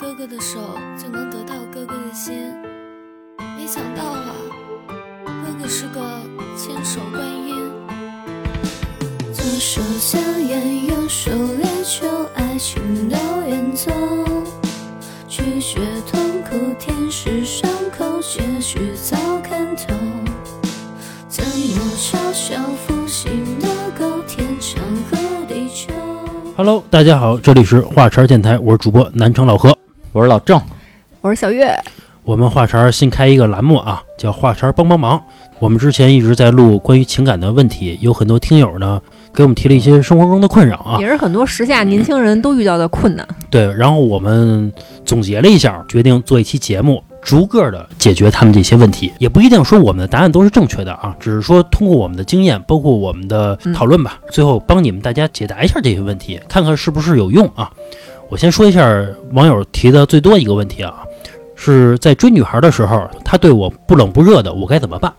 哥哥的手，就能得到哥哥的心。没想到啊，哥哥是个千手观音。左手香烟，右手烈酒，爱情都远走。拒绝痛苦，舔舐伤口，结局早看透。怎么嘲笑负心的狗？天长和地久。Hello，大家好，这里是话茬电台，我是主播南城老何。我是老郑，我是小月，我们话茬新开一个栏目啊，叫话茬帮帮忙。我们之前一直在录关于情感的问题，有很多听友呢给我们提了一些生活中的困扰啊。也是很多时下年轻人都遇到的困难。对，然后我们总结了一下，决定做一期节目，逐个的解决他们这些问题。也不一定说我们的答案都是正确的啊，只是说通过我们的经验，包括我们的讨论吧，最后帮你们大家解答一下这些问题，看看是不是有用啊。我先说一下网友提的最多一个问题啊，是在追女孩的时候，她对我不冷不热的，我该怎么办？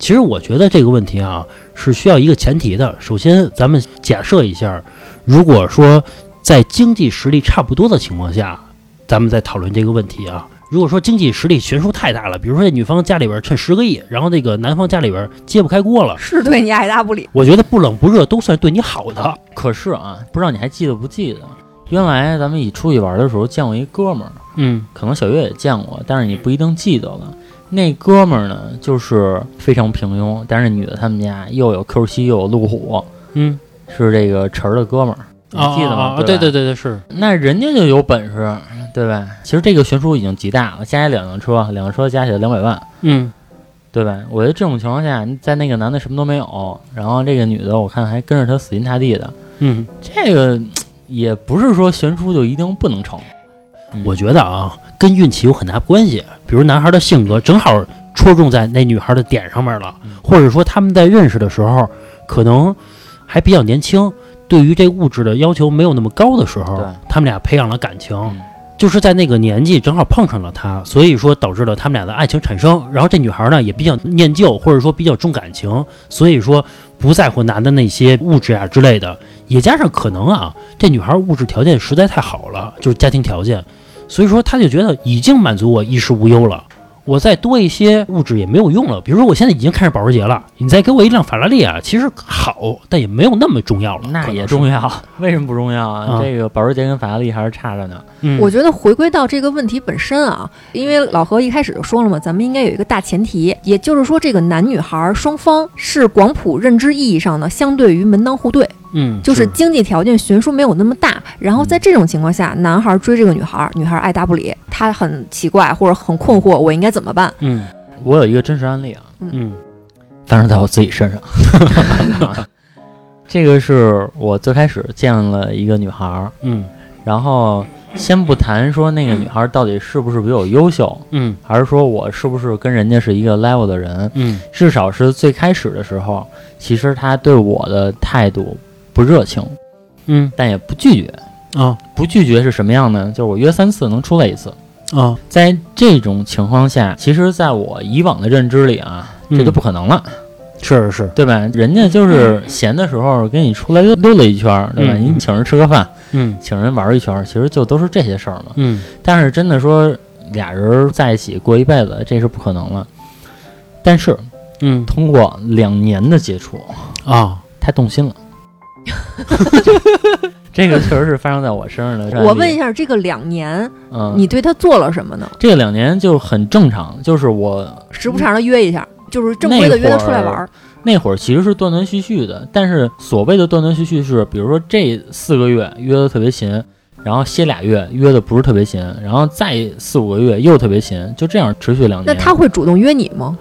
其实我觉得这个问题啊是需要一个前提的。首先，咱们假设一下，如果说在经济实力差不多的情况下，咱们再讨论这个问题啊。如果说经济实力悬殊太大了，比如说这女方家里边趁十个亿，然后那个男方家里边揭不开锅了，是对你爱答不理。我觉得不冷不热都算对你好的。可是啊，不知道你还记得不记得，原来咱们一起出去玩的时候见过一哥们儿，嗯可能小月也见过，但是你不一定记得了。那哥们儿呢，就是非常平庸，但是女的他们家又有 Q 七又有路虎，嗯，是这个晨儿的哥们儿，你记得吗？啊，对对对，对对是，那人家就有本事，对吧？其实这个悬殊已经极大了，加起两辆车，两个车加起来两百万，嗯对吧？我觉得这种情况下，在那个男的什么都没有，然后这个女的我看还跟着他死心塌地的，嗯，这个也不是说悬殊就一定不能成。我觉得啊，跟运气有很大关系。比如男孩的性格正好戳中在那女孩的点上面了，嗯或者说他们在认识的时候可能还比较年轻，对于这物质的要求没有那么高的时候，他们俩培养了感情。嗯就是在那个年纪正好碰上了他，所以说导致了他们俩的爱情产生。然后这女孩呢也比较念旧，或者说比较重感情，所以说不在乎男的那些物质啊之类的。也加上可能啊，这女孩物质条件实在太好了，就是家庭条件，所以说她就觉得已经满足我衣食无忧了。我再多一些物质也没有用了。比如说我现在已经开上保时捷了，你再给我一辆法拉利啊，其实好，但也没有那么重要了。那也可重要，为什么不重要啊？啊这个保时捷跟法拉利还是差着呢。嗯，我觉得回归到这个问题本身啊，因为老何一开始就说了嘛，咱们应该有一个大前提，也就是说，这个男女孩双方是广谱认知意义上的，相对于门当户对，嗯，就是经济条件悬殊没有那么大。然后在这种情况下，男孩追这个女孩，女孩爱答不理，他很奇怪或者很困惑，我应该怎么办？嗯。我有一个真实案例啊，嗯。发生在我自己身上。这个是我最开始见了一个女孩儿，嗯。然后先不谈说那个女孩儿到底是不是比我优秀，嗯。还是说我是不是跟人家是一个 level 的人，嗯。至少是最开始的时候，其实她对我的态度不热情，嗯但也不拒绝。啊不拒绝是什么样呢？就是我约三次能出来一次。啊在这种情况下，其实在我以往的认知里啊，这就不可能了，是是是，对吧？人家就是闲的时候跟你出来溜溜达一圈儿，对吧？嗯你请人吃个饭，嗯请人玩儿一圈儿，其实就都是这些事儿嘛。嗯但是真的说俩人在一起过一辈子，这是不可能了。但是嗯通过两年的接触，啊他动心了。这个确实是发生在我身上的。我问一，下，这个两年嗯，你对他做了什么呢？这个两年就很正常，就是我时不常的约一下，就是正规的约他出来玩儿。那会儿其实是断断续续的，但是所谓的断断续续是，比如说这四个月约的特别勤，然后歇俩月约的不是特别勤，然后再四五个月又特别勤，就这样持续两年。那他会主动约你吗？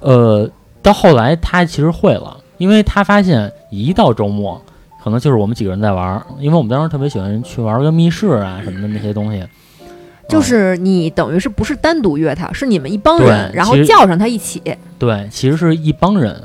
呃，到后来他其实会了，因为他发现一到周末，可能就是我们几个人在玩儿，因为我们当时特别喜欢去玩个密室啊什么的那些东西。就是你等于是不是单独约他，是你们一帮人，然后叫上他一起。嗯对，其实是一帮人，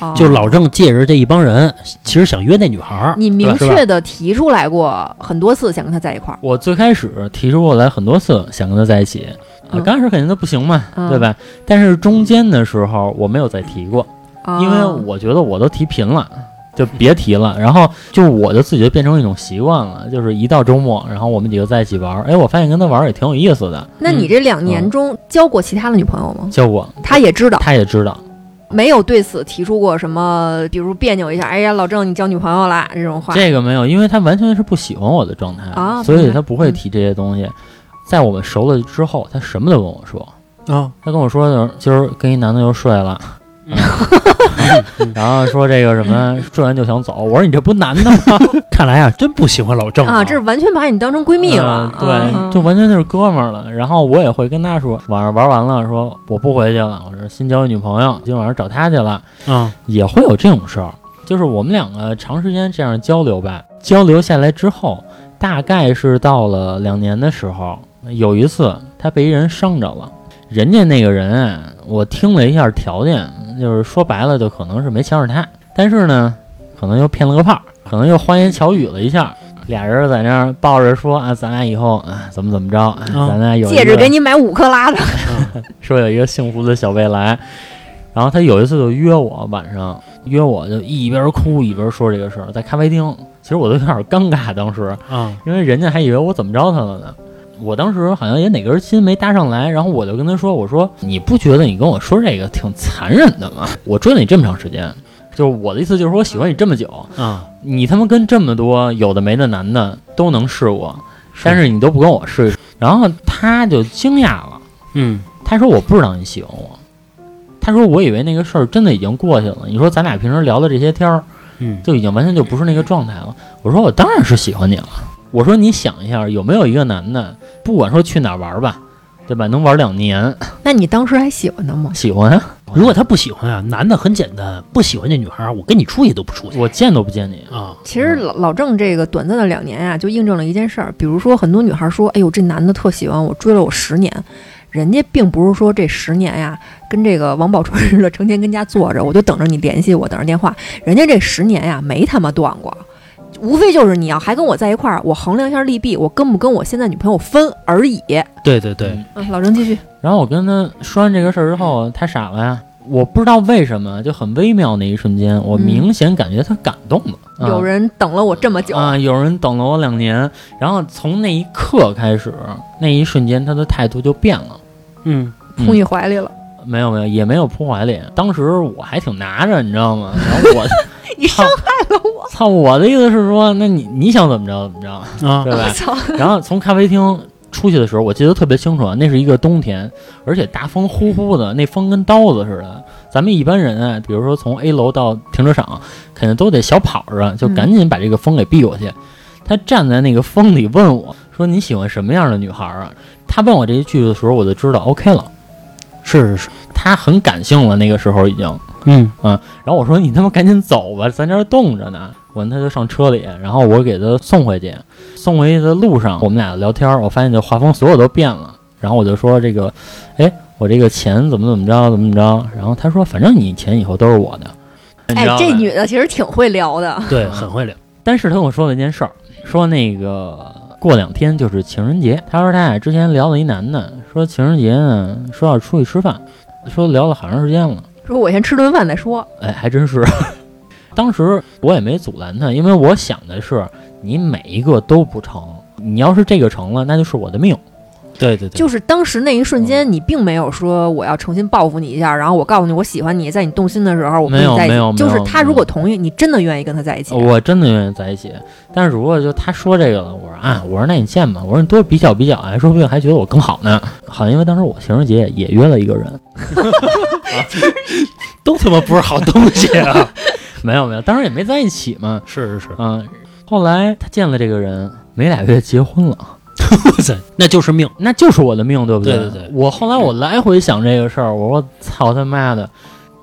哦就老郑借着这一帮人，其实想约那女孩儿。你明确的提出来过很多次想跟他在一块儿。我最开始提出过来很多次，想跟他在一起。刚开始肯定都不行嘛，嗯对吧？但是中间的时候我没有再提过，啊因为我觉得我都提频了，就别提了。然后就我就自己就变成一种习惯了，就是一到周末，然后我们几个在一起玩儿，哎，我发现跟他玩儿也挺有意思的。那你这两年中交过其他的女朋友吗？交过，他也知道，他也知道，没有对此提出过什么，比如别扭一下，哎呀，老郑你交女朋友啦这种话。这个没有，因为他完全是不喜欢我的状态啊所以他不会提这些东西。在我们熟了之后，他什么都跟我说。啊，他跟我说的，今儿跟一男的又睡了，嗯 然后说这个什么说完就想走。我说你这不男的吗？看来啊，真不喜欢老郑啊，这是完全把你当成闺蜜了。对，就完全就是哥们儿了。然后我也会跟他说，晚上玩完了，说我不回去了，我说新交一女朋友，今晚上找她去了，啊，也会有这种事儿。就是我们两个长时间这样交流吧，交流下来之后，大概是到了两年的时候，有一次他被一人伤着了。人家那个人啊，我听了一下条件，就是说白了，就可能是没抢着他，但是呢，可能又骗了个炮，可能又花言巧语了一下。俩人在那儿抱着说啊，咱俩以后啊怎么怎么着，咱俩有戒指给你买五克拉的，说有一个幸福的小未来。然后他有一次就约我晚上约我，就一边哭一边说这个事儿，在咖啡厅。其实我都有点尴尬，当时啊，因为人家还以为我怎么着他了呢。我当时好像也哪根筋没搭上来，然后我就跟他说：“我说你不觉得你跟我说这个挺残忍的吗？我追了你这么长时间，就是我的意思就是说我喜欢你这么久，啊，你他妈跟这么多有的没的男的都能试过，但是你都不跟我试一试。”然后他就惊讶了。嗯，他说我不知道你喜欢我，他说我以为那个事儿真的已经过去了。你说咱俩平时聊的这些天儿，嗯，就已经完全就不是那个状态了。我说我当然是喜欢你了。我说你想一下，有没有一个男的，不管说去哪儿玩吧，对吧，能玩两年，那你当时还喜欢他吗？喜欢啊，如果他不喜欢啊，男的很简单，不喜欢这女孩儿，我跟你出去都不出去我见都不见你。啊。其实老老郑这个短暂的两年呀、就印证了一件事儿。比如说，很多女孩说：“哎呦，这男的特喜欢我，追了我十年。”人家并不是说这十年呀，跟这个王宝钏似的，成天跟家坐着，我就等着你联系我，等着电话。人家这十年呀，没他妈断过，无非就是你要还跟我在一块儿，我衡量一下利弊，我跟不跟我现在女朋友分而已。对对对，嗯，老郑继续。然后我跟他说完这个事儿之后，他傻了呀。我不知道为什么，就很微妙那一瞬间，我嗯明显感觉他感动了。啊有人等了我这么久，啊，有人等了我两年，然后从那一刻开始，那一瞬间他的态度就变了。嗯，嗯扑你怀里了。没有没有，也没有扑怀里。当时我还挺拿着，你知道吗？然后我 你伤害了我，操，我的意思是说，那你你想怎么着怎么着，啊对，吧？然后从咖啡厅出去的时候，我记得特别清楚啊，那是一个冬天，而且大风呼呼的，那风跟刀子似的。咱们一般人啊，比如说从 A 楼到停车场，肯定都得小跑着，就赶紧把这个风给避过去。他站在那个风里问我说：“你喜欢什么样的女孩啊？”他问我这一句的时候，我就知道 OK 了，是是是，他很感性了，那个时候已经。嗯然后我说你他妈赶紧走吧，咱这儿冻着呢。完他就上车里，然后我给他送回去。送回去的路上，我们俩聊天，我发现这画风所有都变了。然后我就说这个，哎，我这个钱怎么怎么着，怎么怎么着。然后他说，反正你钱以后都是我的。哎这女的其实挺会聊的。对，很会聊。但是她跟我说了一件事儿，说那个过两天就是情人节。她说他俩之前聊了一男的，说情人节呢，说要出去吃饭，说聊了好长时间了。说我先吃顿饭再说。哎，还真是。当时我也没阻拦他，因为我想的是，你每一个都不成，你要是这个成了，那就是我的命。对对对，就是当时那一瞬间，你并没有说我要诚心报复你一下，然后我告诉你我喜欢你，在你动心的时候我跟没有你在一没有起。就是他如果同意，你真的愿意跟他在一起。我真的愿意在一起，但是如果就他说这个了，我说啊，我说那你见吧，我说你多比较比较啊，说不定还觉得我更好呢。好像，因为当时我情人节也约了一个人，都他妈不是好东西啊！没有没有，当时也没在一起嘛。是是是，嗯，后来他见了这个人，没俩月结婚了。哇塞，那就是命。那就是我的命，对不对对对我后来我来回想这个事儿，我说操他妈的，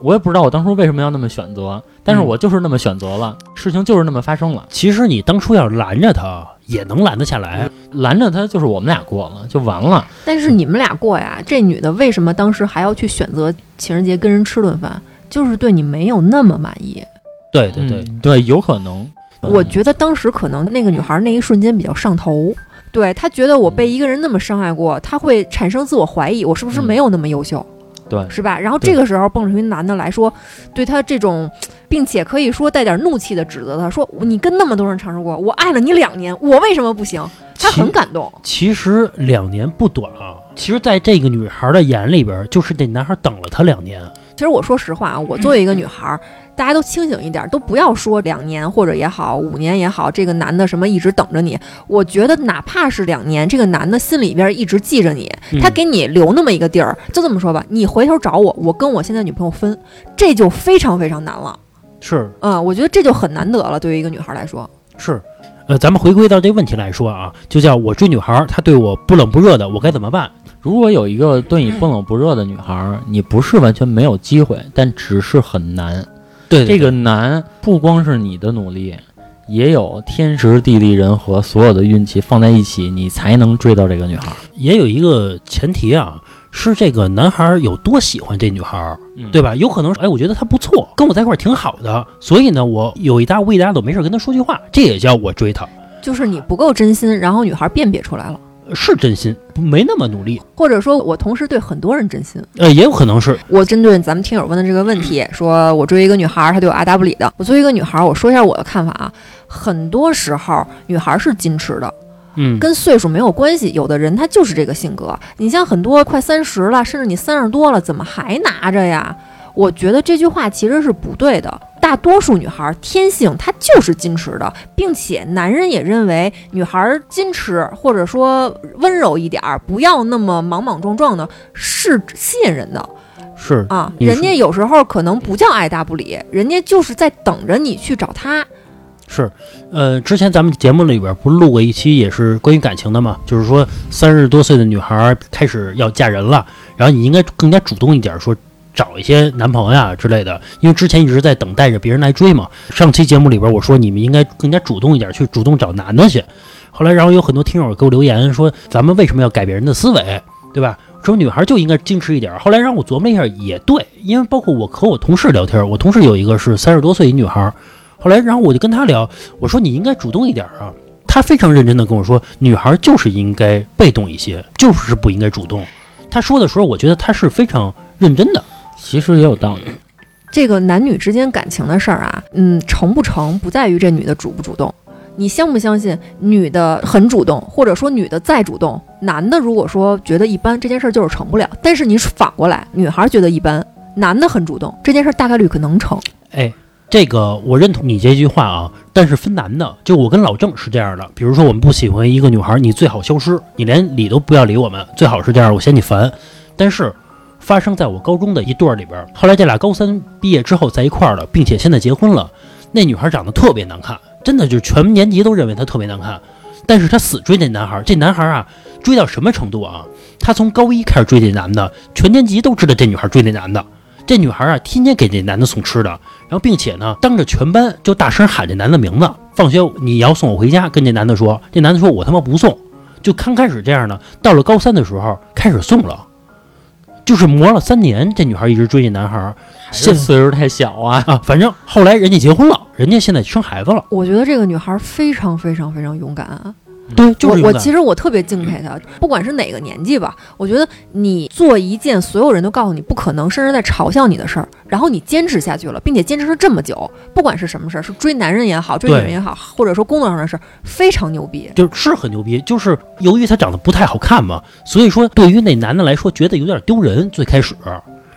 我也不知道我当初为什么要那么选择，但是嗯我就是那么选择了，事情就是那么发生了。其实你当初要是拦着他，也能拦得下来。拦着他就是我们俩过了，就完了。但是你们俩过呀，这女的为什么当时还要去选择情人节跟人吃顿饭？就是对你没有那么满意。对对对，嗯对，有可能。我觉得当时可能那个女孩那一瞬间比较上头，对她觉得我被一个人那么伤害过，她会产生自我怀疑，我是不是没有那么优秀？对，是吧？然后这个时候蹦出一男的来说，对他这种，并且可以说带点怒气的指责他说：“你跟那么多人尝试过，我爱了你两年，我为什么不行？”他很感动。其实两年不短啊。其实，在这个女孩的眼里边，就是这男孩等了她两年。其实我说实话啊，我作为一个女孩儿，大家都清醒一点，都不要说两年或者也好，五年也好，这个男的什么一直等着你。我觉得哪怕是两年，这个男的心里边一直记着你，他嗯给你留那么一个地儿，就这么说吧，你回头找我，我跟我现在女朋友分，这就非常非常难了。是嗯，我觉得这就很难得了，对于一个女孩来说。是，呃，咱们回归到这个问题来说啊，就叫我追女孩，她对我不冷不热的，我该怎么办？如果有一个对你不冷不热的女孩儿，你不是完全没有机会，但只是很难。对这个难不光是你的努力，也有天时地利人和所有的运气放在一起，你才能追到这个女孩儿。也有一个前提啊，是这个男孩有多喜欢这女孩，嗯对吧？有可能是，哎，我觉得她不错，跟我在一块儿挺好的，所以呢，我有一搭无一搭的，没事跟她说句话，这也叫我追她，就是你不够真心，然后女孩辨别出来了，是真心，没那么努力。或者说我同时对很多人真心。呃，也有可能是，我针对咱们听友问的这个问题，说我追一个女孩，她对我爱答不理的。我作为一个女孩，我说一下我的看法啊。很多时候，女孩是矜持的，嗯，跟岁数没有关系。有的人他就是这个性格。你像很多快三十了，甚至你三十多了，怎么还拿着呀？我觉得这句话其实是不对的。大多数女孩天性她就是矜持的，并且男人也认为女孩矜持或者说温柔一点儿，不要那么莽莽撞撞的，是吸引人的。是，啊，人家有时候可能不叫爱答不理，人家就是在等着你去找他。是，呃，之前咱们节目里边不是录过一期也是关于感情的嘛，就是说三十多岁的女孩开始要嫁人了，然后你应该更加主动一点，说找一些男朋友啊之类的，因为之前一直在等待着别人来追嘛。上期节目里边我说你们应该更加主动一点，去主动找男的去。后来，然后有很多听友给我留言说，咱们为什么要改别人的思维，对吧？说女孩就应该矜持一点。后来让我琢磨一下，也对，因为包括我和我同事聊天，我同事有一个是三十多岁一女孩，后来然后我就跟她聊，我说你应该主动一点啊。她非常认真的跟我说，女孩就是应该被动一些，就是不应该主动。她说的时候，我觉得她是非常认真的。其实也有道理。这个男女之间感情的事儿啊，嗯，成不成不在于这女的主不主动。你相不相信女的很主动，或者说女的再主动，男的如果说觉得一般，这件事儿就是成不了。但是你反过来，女孩觉得一般，男的很主动，这件事儿大概率可能成。哎，这个我认同你这句话啊，但是分男的，就我跟老郑是这样的。比如说我们不喜欢一个女孩，你最好消失，你连理都不要理我们，最好是这样，我嫌你烦。但是发生在我高中的一对儿里边，后来这俩高三毕业之后在一块儿了，并且现在结婚了。那女孩长得特别难看，真的就是全年级都认为她特别难看，但是她死追那男孩。这男孩啊，追到什么程度啊？他从高一开始追这男的，全年级都知道这女孩追那男的。这女孩啊，天天给这男的送吃的，然后并且呢，当着全班就大声喊这男的名字。放学你要送我回家，跟这男的说，这男的说我他妈不送。就刚开始这样的，到了高三的时候开始送了，就是磨了三年，这女孩一直追这男孩。这岁数太小啊，啊，反正后来人家结婚了，人家现在生孩子了。我觉得这个女孩非常非常非常勇敢啊。对，就是我我其实我特别敬佩他，不管是哪个年纪吧，我觉得你做一件所有人都告诉你不可能，甚至在嘲笑你的事儿，然后你坚持下去了，并且坚持了这么久，不管是什么事儿，是追男人也好，追女人也好，或者说工作上的事儿，非常牛逼。就是很牛逼，就是由于他长得不太好看嘛，所以说对于那男的来说觉得有点丢人。最开始，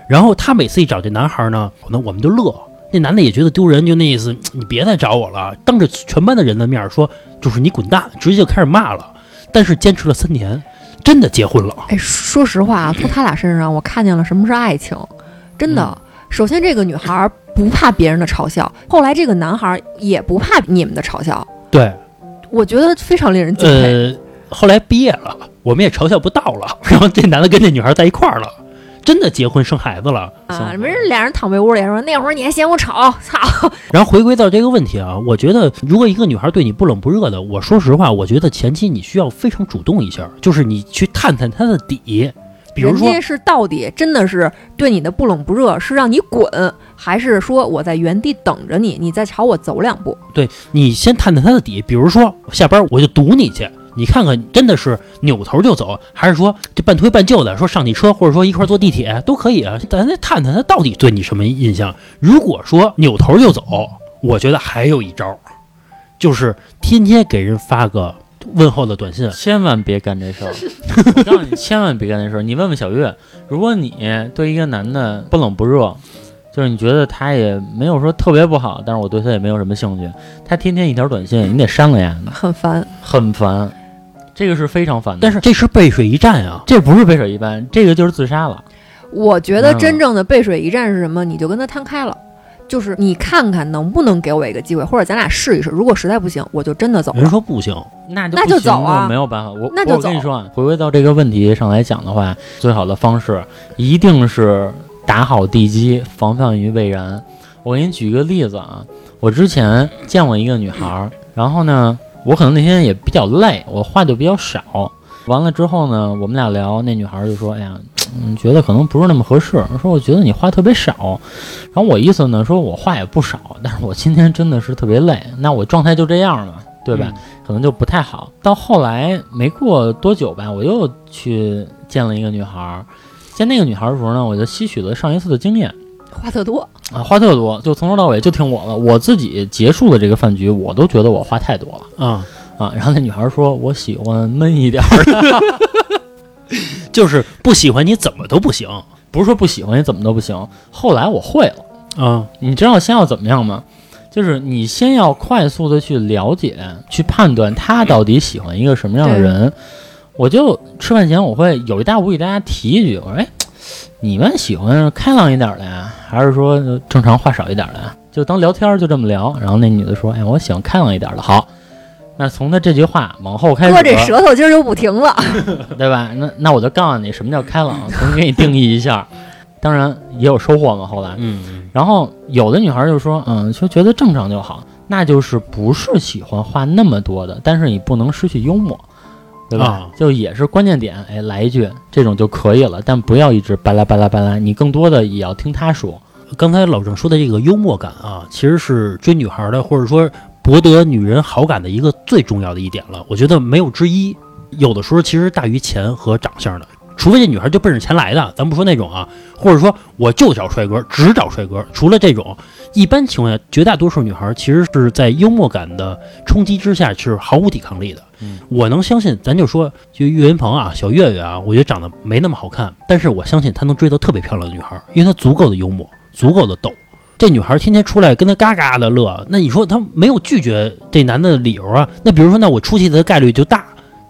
然后他每次一找这男孩呢，那我们就乐。那男的也觉得丢人，就那意思，你别再找我了，当着全班的人的面说，就是你滚蛋，直接就开始骂了。但是坚持了三年，真的结婚了。哎，说实话啊，从他俩身上我看见了什么是爱情，真的。嗯首先，这个女孩不怕别人的嘲笑，后来这个男孩也不怕你们的嘲笑，对，我觉得非常令人敬佩。呃，后来毕业了，我们也嘲笑不到了。然后这男的跟这女孩在一块儿了，真的结婚生孩子了。啊，没人俩人躺被窝里说那会儿你还嫌我丑，操！然后回归到这个问题啊，我觉得如果一个女孩对你不冷不热的，我说实话，我觉得前期你需要非常主动一下，就是你去探探她的底，比如说人家是到底真的是对你的不冷不热，是让你滚，还是说我在原地等着你，你再朝我走两步？对你先探探她的底，比如说下班我就堵你去，你看看，真的是扭头就走，还是说这半推半就的，说上你车，或者说一块儿坐地铁都可以啊。咱再探探他到底对你什么印象。如果说扭头就走，我觉得还有一招，就是天天给人发个问候的短信。千万别干这事儿！我告诉你，千万别干这事儿。你问问小月，如果你对一个男的不冷不热，就是你觉得他也没有说特别不好，但是我对他也没有什么兴趣，他天天一条短信，你得删了呀，很烦。很烦。这个是非常烦的，但是这是背水一战啊！这不是背水一战，这个就是自杀了。我觉得嗯真正的背水一战是什么？你就跟他摊开了，就是你看看能不能给我一个机会，或者咱俩试一试。如果实在不行，我就真的走人了。说不行，那就那不行就走啊没有办法。我那就走我跟你说啊，回归到这个问题上来讲的话，最好的方式一定是打好地基，防范于未然。我给你举一个例子啊，我之前见过一个女孩儿，然后呢，我可能那天也比较累，我话就比较少。完了之后呢，我们俩聊，那女孩儿就说：“哎呀，嗯，觉得可能不是那么合适。说我觉得你话特别少。”然后我意思呢，说我话也不少，但是我今天真的是特别累，那我状态就这样嘛，对吧？可能就不太好。到后来没过多久吧，我又去见了一个女孩儿。见那个女孩儿的时候呢，我就吸取了上一次的经验话特多，啊，话特多，就从头到尾就听我了。我自己结束了这个饭局，我都觉得我话太多了啊，啊。然后那女孩儿说，我喜欢闷一点儿的，就是不喜欢你怎么都不行不是说不喜欢你怎么都不行。后来我会了。啊。你知道先要怎么样吗？就是你先要快速的去了解、去判断他到底喜欢一个什么样的人。我就吃饭前我会有一搭无意大家提一句，我说：“哎，你们喜欢开朗一点的呀，还是说正常话少一点的呀？”就当聊天就这么聊。然后那女的说：“哎，我喜欢开朗一点的。”好，那从她这句话往后开始，哥这舌头今儿就不停了。对吧？那那我就告诉你什么叫开朗，重新给你定义一下。当然也有收获嘛，后来。嗯，然后有的女孩就说，嗯，就觉得正常就好，那就是不是喜欢话那么多的，但是你不能失去幽默，对吧？啊就也是关键点，哎，来一句这种就可以了，但不要一直巴拉巴拉巴拉，你更多的也要听他说。刚才老郑说的这个幽默感啊，其实是追女孩的，或者说博得女人好感的一个最重要的一点了。我觉得没有之一。有的时候其实大于钱和长相的，除非这女孩就奔着钱来的，咱不说那种啊，或者说我就找帅哥，只找帅哥。除了这种，一般情况下，绝大多数女孩其实是在幽默感的冲击之下是毫无抵抗力的。嗯我能相信，咱就说就岳云鹏啊，小岳岳啊，我觉得长得没那么好看，但是我相信他能追到特别漂亮的女孩，因为他足够的幽默，足够的逗。这女孩天天出来跟他嘎嘎的乐，那你说他没有拒绝这男的理由啊？那比如说，那我出去的概率就大，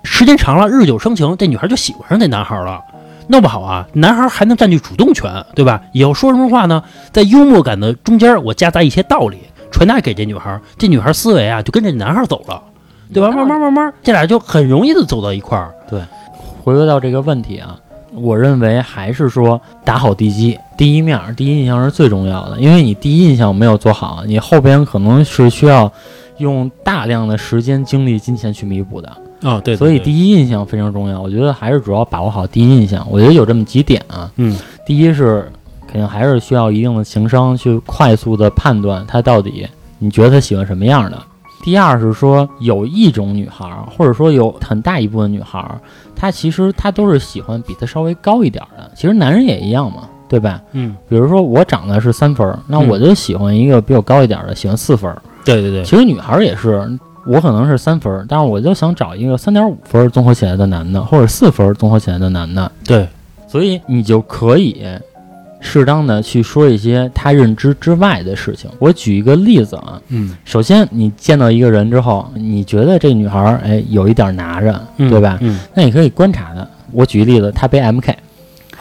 时间长了，日久生情，这女孩就喜欢上这男孩了。弄不好啊，男孩还能占据主动权，对吧？以后说什么话呢？在幽默感的中间，我夹杂一些道理，传达给这女孩，这女孩思维啊就跟着男孩走了，对吧？慢慢慢慢，这俩就很容易的走到一块儿。对回归到这个问题啊，我认为还是说打好地基，第一面儿第一印象是最重要的，因为你第一印象没有做好，你后边可能是需要用大量的时间、精力、金钱去弥补的。啊，对所以，第一印象非常重要，我觉得还是主要把握好第一印象。我觉得有这么几点啊，嗯第一是肯定还是需要一定的情商去快速的判断他到底你觉得他喜欢什么样的。第二是说有一种女孩儿，或者说有很大一部分女孩儿，她其实她都是喜欢比她稍微高一点儿的。其实男人也一样嘛，对吧？嗯，比如说我长得是三分儿，那嗯我就喜欢一个比我高一点儿的，喜欢四分儿。对对对，其实女孩儿也是，我可能是三分儿，但是我就想找一个三点五分儿综合起来的男的，或者四分儿综合起来的男的，对，所以你就可以适当的去说一些他认知之外的事情。我举一个例子啊，嗯首先你见到一个人之后，你觉得这女孩儿哎有一点拿着，嗯对吧？嗯那你可以观察她。我举个例子，她背 MK，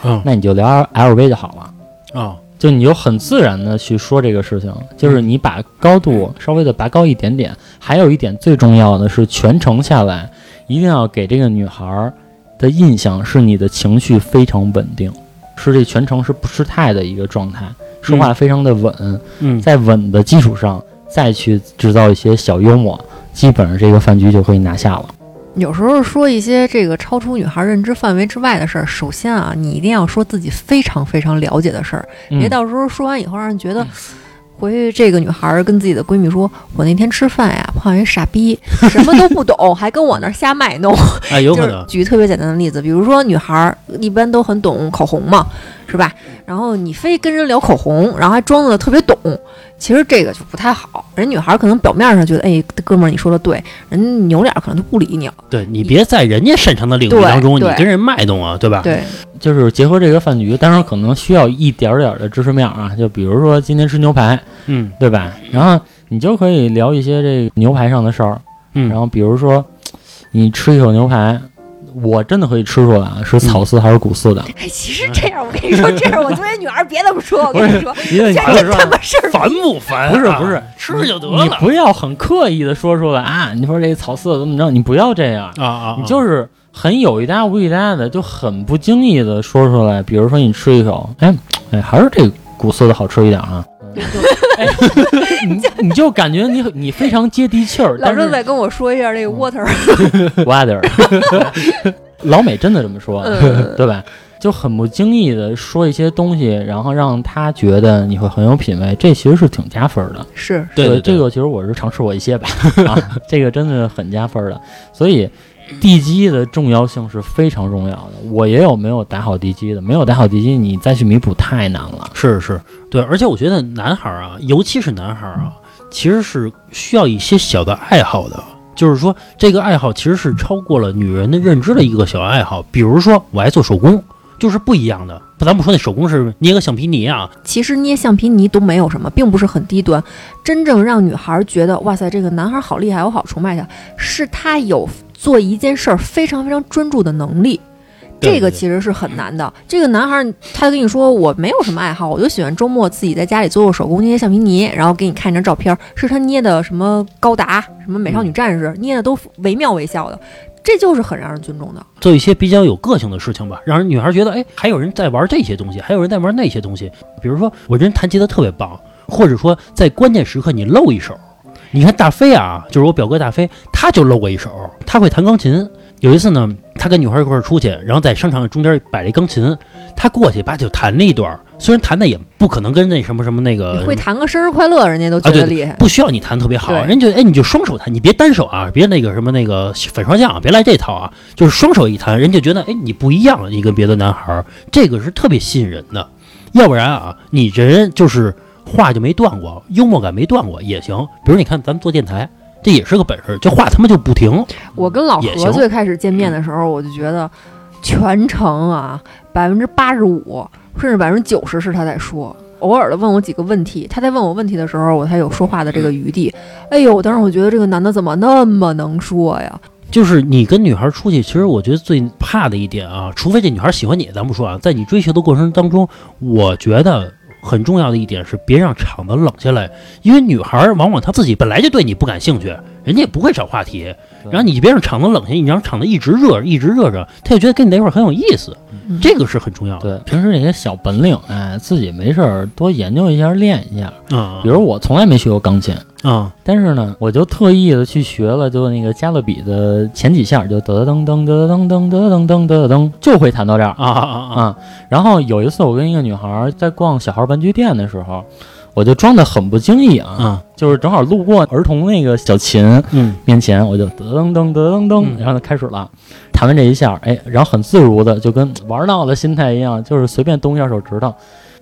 嗯那你就聊 LV 就好了。啊就你就很自然的去说这个事情，就是你把高度稍微的拔高一点点。还有一点最重要的是，全程下来一定要给这个女孩儿的印象是你的情绪非常稳定，是这全程是不失态的一个状态，说话非常的稳，嗯，在稳的基础上再去制造一些小幽默，基本上这个饭局就可以拿下了。有时候说一些这个超出女孩认知范围之外的事儿，首先啊，你一定要说自己非常非常了解的事儿，别嗯到时候说完以后让人觉得回去这个女孩儿跟自己的闺蜜说：“我那天吃饭呀，碰上一傻逼，什么都不懂，还跟我那儿瞎卖弄。”哎，有就是可能，举特别简单的例子，比如说女孩儿一般都很懂口红嘛，是吧？然后你非跟人聊口红，然后还装的特别懂，其实这个就不太好。人女孩儿可能表面上觉得，哎，哥们儿你说的对，人扭脸儿可能就不理你了。对你别在人家擅长的领域当中，你跟人卖弄啊，对吧？对，就是结合这个饭局，当然可能需要一点点的知识面啊，就比如说今天吃牛排，嗯对吧？然后你就可以聊一些这个牛排上的事儿，嗯，然后比如说你吃一口牛排，我真的可以吃出来啊是草饲还是谷饲的。哎，其实这样，我跟你说，这样我作为女儿别这么说，我跟你说，因为你这他妈事儿烦不烦啊？不是不是吃就得了你了不要很刻意的说出来啊！你说这个草饲怎么着？你不要这样，啊啊！你就是很有一搭无一搭的，就很不经意的说出来。比如说你吃一口，哎哎，还是这古色的好吃一点啊。哎，你你就感觉你你非常接地气儿，老郑再跟我说一下这个 water，water，老美真的这么说，嗯对吧？就很不经意的说一些东西，然后让他觉得你会很有品位，这其实是挺加分的。是对对这个其实我是尝试过一些吧，啊，这个真的很加分的。所以地基的重要性是非常重要的。我也有没有打好地基的，没有打好地基，你再去弥补太难了。是是，对，而且我觉得男孩儿啊，尤其是男孩儿啊，其实是需要一些小的爱好的。就是说，这个爱好其实是超过了女人的认知的一个小爱好。比如说，我爱做手工，就是不一样的。不，咱不说那手工是捏个橡皮泥啊，其实捏橡皮泥都没有什么，并不是很低端。真正让女孩觉得哇塞，这个男孩好厉害，我好崇拜他，是他有做一件事儿非常非常专注的能力。这个其实是很难的。这个男孩儿他跟你说我没有什么爱好，我就喜欢周末自己在家里做做手工，捏捏橡皮泥，然后给你看一张照片儿，是他捏的什么高达、什么美少女战士，捏的都惟妙惟肖的，这就是很让人尊重的。做一些比较有个性的事情吧，让人女孩觉得，哎，还有人在玩这些东西，还有人在玩那些东西。比如说，我这人弹吉他特别棒，或者说在关键时刻你露一手。你看大飞啊，就是我表哥大飞，他就露过一手，他会弹钢琴。有一次呢，他跟女孩一块儿出去，然后在商场中间摆了一钢琴，他过去把就弹了一段儿，虽然弹的也不可能跟那什么什么那个你会弹个生日快乐，人家都觉得厉害。不需要你弹特别好，对人就哎你就双手弹，你别单手啊，别那个什么那个粉刷匠啊，别来这套啊，就是双手一弹，人就觉得哎你不一样，你跟别的男孩儿，这个是特别吸引人的。要不然啊，你这人就是话就没断过，幽默感没断过也行。比如你看咱们做电台，这也是个本事，这话他妈就不停。我跟老何最开始见面的时候，我就觉得全程啊，百分之八十五甚至百分之九十是他在说。偶尔的问我几个问题，他在问我问题的时候，我才有说话的这个余地。哎呦，当时我觉得这个男的怎么那么能说呀？就是你跟女孩出去，其实我觉得最怕的一点啊，除非这女孩喜欢你，咱不说啊，在你追求的过程当中，我觉得很重要的一点是别让场子冷下来，因为女孩往往她自己本来就对你不感兴趣，人家也不会找话题，然后你别让场子冷下，你让场子一直热一直热着，她就觉得跟你在一块儿很有意思，嗯。这个是很重要的。对，平时那些小本领，哎，自己没事儿多研究一下，练一下。嗯，比如我从来没学过钢琴，嗯但是呢，我就特意的去学了，就那个加勒比的前几下，就噔噔噔噔噔噔噔噔噔噔噔，就会弹到这儿。啊啊啊。啊，啊。然后有一次，我跟一个女孩在逛小孩玩具店的时候，我就装的很不经意啊，嗯就是正好路过儿童那个小琴嗯。面前，我就噔噔噔得噔噔，嗯。然后就开始了，弹完这一下，哎，然后很自如的，就跟玩闹的心态一样，就是随便动一下手指头，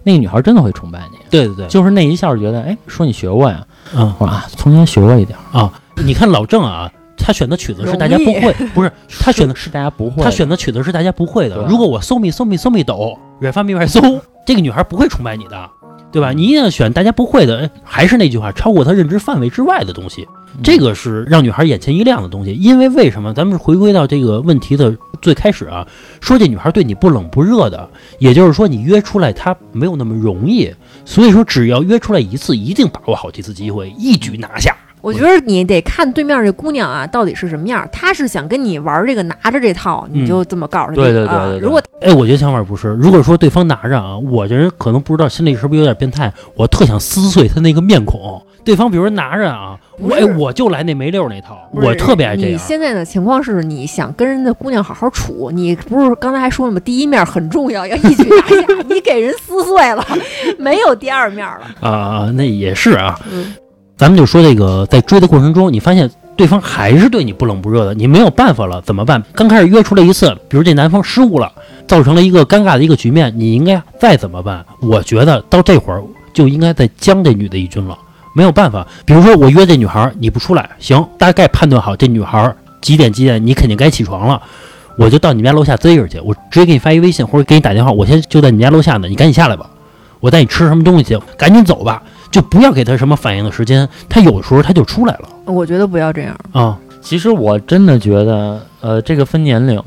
那个女孩真的会崇拜你，对对对，就是那一下觉得，哎，说你学过呀，嗯我说啊，从前学过一点。啊，你看老郑啊，他选的曲子是大家不会，不是他选的是大家不会，他选的曲子是大家不会的。如果我搜米搜米搜米抖，软发咪外搜，这个女孩不会崇拜你的，对吧？你一定要选大家不会的，哎还是那句话，超过他认知范围之外的东西，这个是让女孩眼前一亮的东西。因为为什么？咱们回归到这个问题的最开始啊，说这女孩对你不冷不热的，也就是说你约出来她没有那么容易，所以说只要约出来一次，一定把握好这次机会，一举拿下。我觉得你得看对面这姑娘啊，到底是什么样。她是想跟你玩这个拿着这套，你就这么告诉她。对对对啊对对如果哎，我觉得想法不是。如果说对方拿着啊，我这人可能不知道心里是不是有点变态，我特想撕碎他那个面孔。对方比如说拿着啊，我哎我就来那没溜儿那套，我特别爱这样。你现在的情况是你想跟人家姑娘好好处，你不是刚才还说了吗？第一面很重要，要一举拿下。你给人撕碎了，没有第二面了。啊啊，那也是啊。嗯咱们就说这个，在追的过程中，你发现对方还是对你不冷不热的，你没有办法了，怎么办？刚开始约出来一次，比如这男方失误了，造成了一个尴尬的一个局面，你应该再怎么办？我觉得到这会儿就应该再将这女的一军了，没有办法。比如说我约这女孩，你不出来，行，大概判断好这女孩几点几点，你肯定该起床了。我就到你们家楼下追着去，我直接给你发一微信或者给你打电话，我现在就在你家楼下呢，你赶紧下来吧，我带你吃什么东西去，赶紧走吧，就不要给他什么反应的时间，他有时候他就出来了我觉得不要这样。啊。其实我真的觉得，呃，这个分年龄，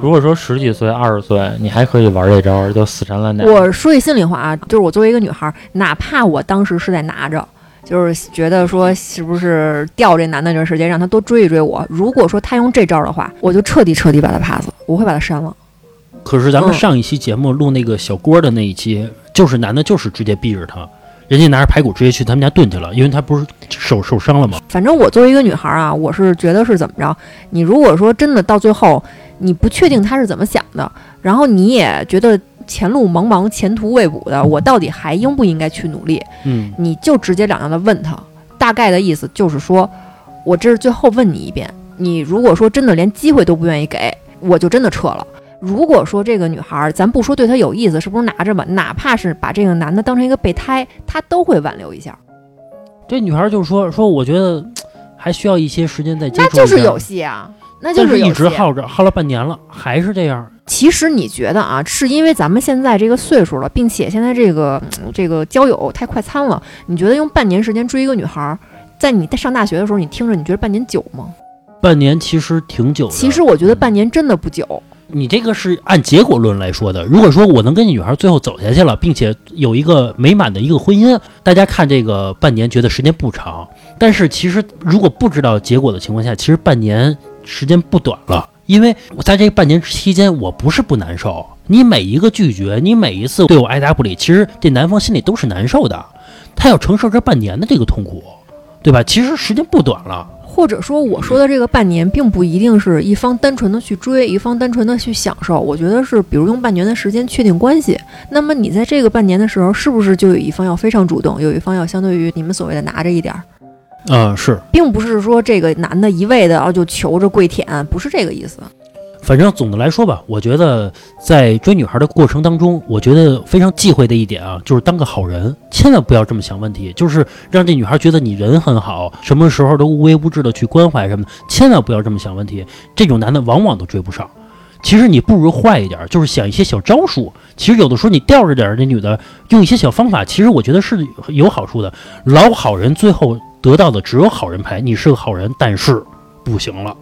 如果说十几岁、二十岁，你还可以玩这招儿，就死缠烂打。我说句心里话啊，就是我作为一个女孩儿，哪怕我当时是在拿着，就是觉得说是不是吊这男的这段时间让他多追一追我。如果说他用这招的话，我就彻底彻底把他 pass，了我会把他删了。可是咱们嗯上一期节目录那个小郭的那一期，就是男的，就是直接避着他，人家拿着排骨直接去他们家炖去了，因为他不是手受伤了吗？反正我作为一个女孩儿啊，我是觉得是怎么着？你如果说真的到最后，你不确定他是怎么想的，然后你也觉得前路茫茫、前途未卜的，我到底还应不应该去努力？嗯，你就直截了当的问他，大概的意思就是说，我这是最后问你一遍，你如果说真的连机会都不愿意给，我就真的撤了。如果说这个女孩儿，咱不说对她有意思，是不是拿着吧？哪怕是把这个男的当成一个备胎，她都会挽留一下。这女孩就说说，我觉得还需要一些时间再接触。那就是有戏啊，那就但是一。直耗着，耗了半年了，还是这样。其实你觉得啊，是因为咱们现在这个岁数了，并且现在这个嗯这个交友太快餐了，你觉得用半年时间追一个女孩儿，在你上大学的时候，你听着你觉得半年久吗？半年其实挺久的。其实我觉得半年真的不久。你这个是按结果论来说的。如果说我能跟你女孩最后走下去了，并且有一个美满的一个婚姻，大家看这个半年觉得时间不长，但是其实如果不知道结果的情况下，其实半年时间不短了。因为我在这半年期间，我不是不难受，你每一个拒绝，你每一次对我爱答不理，其实这男方心里都是难受的，他要承受这半年的这个痛苦，对吧？其实时间不短了。或者说，我说的这个半年，并不一定是一方单纯的去追，一方单纯的去享受。我觉得是，比如用半年的时间确定关系。那么你在这个半年的时候，是不是就有一方要非常主动，有一方要相对于你们所谓的拿着一点儿，啊、是，并不是说这个男的一味的啊就求着跪舔，不是这个意思。反正总的来说吧，我觉得在追女孩的过程当中，我觉得非常忌讳的一点啊，就是当个好人，千万不要这么想问题，就是让这女孩觉得你人很好，什么时候都无微不至的去关怀什么的，千万不要这么想问题。这种男的往往都追不上。其实你不如坏一点，就是想一些小招数。其实有的时候你吊着点儿，这女的用一些小方法，其实我觉得是有好处的。老好人最后得到的只有好人牌，你是个好人，但是不行了。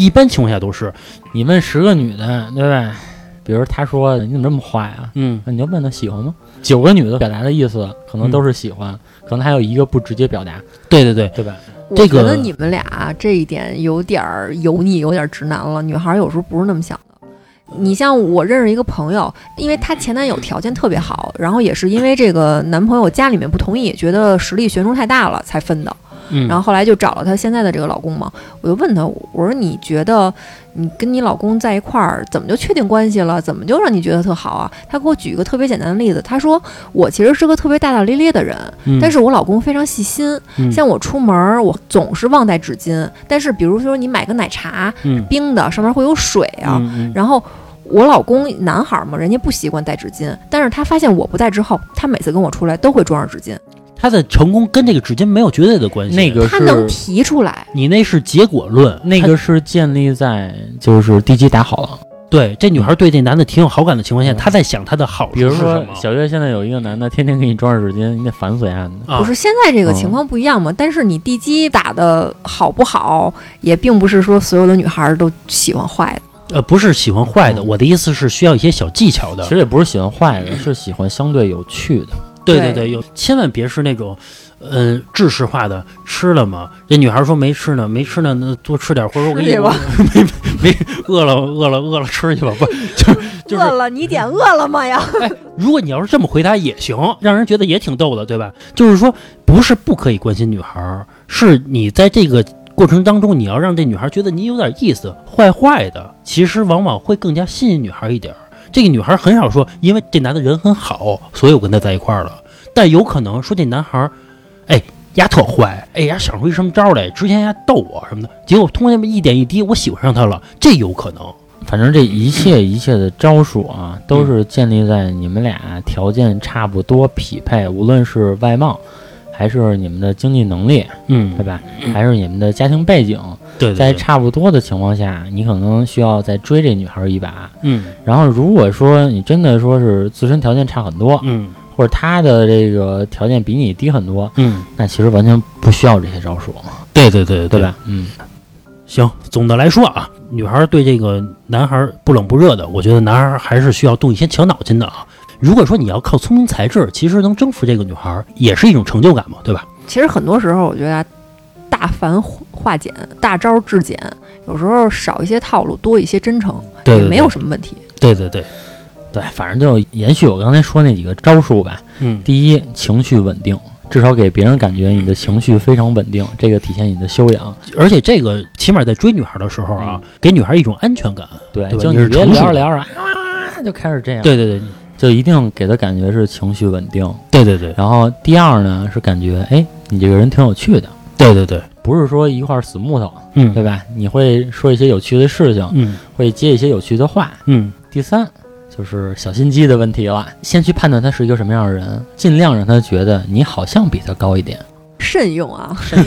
一般情况下都是，你问十个女的，对吧？比如她说你怎么这么坏啊？嗯，那你就问她喜欢吗？九个女的表达的意思可能都是喜欢，可能还有一个不直接表达，对对对，对吧？这个我觉得你们俩这一点有点儿油腻，有点儿直男了。女孩儿有时候不是那么想的。你像我认识一个朋友，因为她前男友条件特别好，然后也是因为这个男朋友家里面不同意，觉得实力悬殊太大了才分的。嗯，然后后来就找了她现在的这个老公嘛。我就问她，我说你觉得你跟你老公在一块儿，怎么就确定关系了？怎么就让你觉得特好啊？她给我举一个特别简单的例子，她说我其实是个特别大大咧咧的人，嗯但是我老公非常细心。嗯像我出门儿，我总是忘带纸巾。但是比如说你买个奶茶，嗯冰的上面会有水啊，然后。我老公男孩儿嘛，人家不习惯带纸巾，但是他发现我不带之后，他每次跟我出来都会装上纸巾，他的成功跟这个纸巾没有绝对的关系。那个他能提出来。你那是结果论，那个是建立在就是地基打好了。对这女孩对这男的挺有好感的情况下，嗯她在想他的好处比如说是什么小月现在有一个男的天天给你装上纸巾，你得烦死丫的。啊不是现在这个情况不一样嘛？但是你地基打的好不好，也并不是说所有的女孩儿都喜欢坏的。呃，不是喜欢坏的，嗯我的意思是需要一些小技巧的其。实也不是喜欢坏的，是喜欢相对有趣的。对对对对，有千万别是那种，嗯，制式化的吃了吗？这女孩说没吃呢，没吃呢，那多吃点，或者我给你 没没饿了饿了饿了吃去吧，不 就是就是饿了你点饿了么呀？如果你要是这么回答也行，让人觉得也挺逗的，对吧？就是说，不是不可以关心女孩儿，是你在这个过程当中，你要让这女孩觉得你有点意思，坏坏的，其实往往会更加吸引女孩一点儿。这个女孩很少说，因为这男的人很好，所以我跟他在一块儿了。但有可能说这男孩，哎，丫特坏，哎呀想出一什么招来，之前丫逗我什么的，结果通过这么一点一滴，我喜欢上他了，这有可能。反正这一切一切的招数啊，都是建立在你们俩条件差不多匹配，无论是外貌，还是你们的经济能力，嗯对，吧？还是你们的家庭背景，对对对，在差不多的情况下，你可能需要再追这女孩一把。嗯然后，如果说你真的说是自身条件差很多，嗯或者她的这个条件比你低很多，嗯，那其实完全不需要这些招数，对对对对吧？嗯，行，总的来说啊，女孩对这个男孩不冷不热的，我觉得男孩还是需要动一些小脑筋的啊。如果说你要靠聪明才智，其实能征服这个女孩，也是一种成就感嘛，对吧？其实很多时候，我觉得啊大繁化简，大招至简，有时候少一些套路，多一些真诚，对对也没有什么问题。对对对，对，反正就延续我刚才说那几个招数吧。嗯，第一，情绪稳定，至少给别人感觉你的情绪非常稳定，这个体现你的修养。而且这个起码在追女孩的时候啊，给女孩一种安全感。对，对就你别你是聊着聊着啊，就开始这样。对对对就一定给他感觉是情绪稳定。对对对然后第二呢是感觉，哎，你这个人挺有趣的，对对对，不是说一块死木头，嗯对吧？你会说一些有趣的事情，嗯会接一些有趣的话。嗯，第三就是小心机的问题了，先去判断他是一个什么样的人，尽量让他觉得你好像比他高一点。慎用啊慎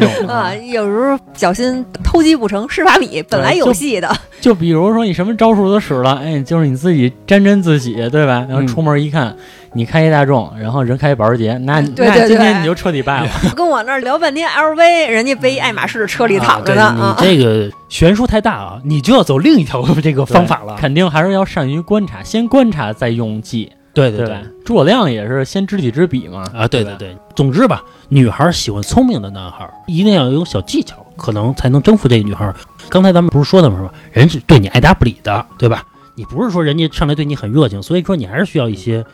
用 啊！有时候小心偷鸡不成蚀把米，本来有戏的。就比如说你什么招数都使了，哎，就是你自己沾沾自喜，对吧？然后嗯出门一看，你开一大众，然后人开一保时捷，那对对对那今天你就彻底败了。跟我那儿聊半天 LV，人家背爱马仕的车里躺着呢啊！你这个悬殊太大啊，你就要走另一条 这个方法了。肯定还是要善于观察，先观察再用计，对对对吧？诸葛亮也是先知己知彼嘛。啊，对对对对，总之吧，女孩喜欢聪明的男孩，一定要有小技巧，可能才能征服这个女孩。刚才咱们不是说的吗？是吧？人是对你爱答不理的，对吧？你不是说人家上来对你很热情，所以说你还是需要一些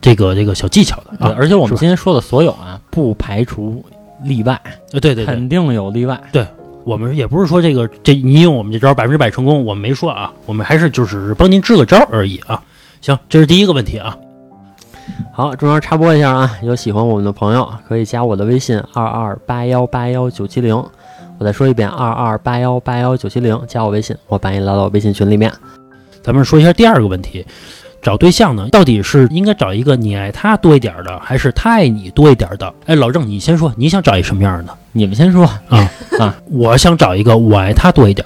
这个这个小技巧的对啊。而且我们今天说的所有啊，不排除例外，呃对对对，肯定有例外。对我们也不是说这个这你用我们这招百分之百成功，我们没说啊，我们还是就只是帮您支个招而已啊。行，这是第一个问题啊。好，中间插播一下啊，有喜欢我们的朋友可以加我的微信二二八幺八幺九七零，我再说一遍二二八幺八幺九七零，加我微信，我把你拉到微信群里面。咱们说一下第二个问题，找对象呢，到底是应该找一个你爱他多一点儿的，还是他爱你多一点儿的？哎，老郑，你先说，你想找一什么样的？你们先说啊 啊，我想找一个我爱他多一点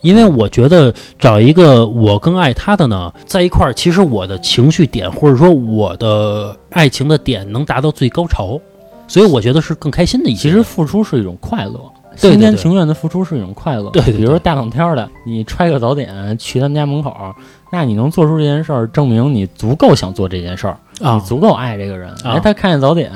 因为我觉得找一个我更爱他的呢，在一块儿，其实我的情绪点或者说我的爱情的点能达到最高潮，所以我觉得是更开心的一。其实付出是一种快乐，心甘情愿的付出是一种快乐。对对对比如说大冷天儿的，你揣个早点去他们家门口，那你能做出这件事儿，证明你足够想做这件事儿，啊你，足够爱这个人。啊哎，他看见早点，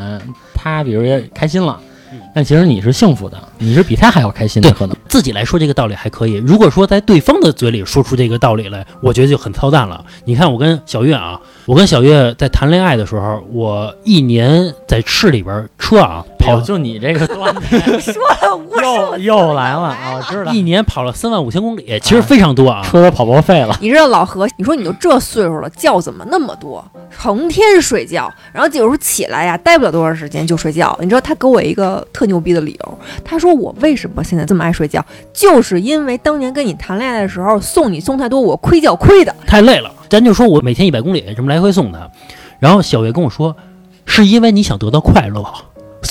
他比如也开心了嗯，但其实你是幸福的，你是比他还要开心的，对可能。自己来说这个道理还可以，如果说在对方的嘴里说出这个道理来，我觉得就很操蛋了。你看我跟小月啊，我跟小月在谈恋爱的时候，我一年在市里边车啊跑跑就你这个段子 说了无又又来了啊！我知道，一年跑了三万五千公里，其实非常多啊。车都跑报废了。你知道老何，你说你都这岁数了，觉怎么那么多？成天睡觉，然后有时候起来呀，待不了多长时间就睡觉。你知道他给我一个特牛逼的理由，他说我为什么现在这么爱睡觉，就是因为当年跟你谈恋爱的时候送你送太多，我亏觉亏的。太累了，咱就说我每天一百公里这么来回送他，然后小月跟我说，是因为你想得到快乐，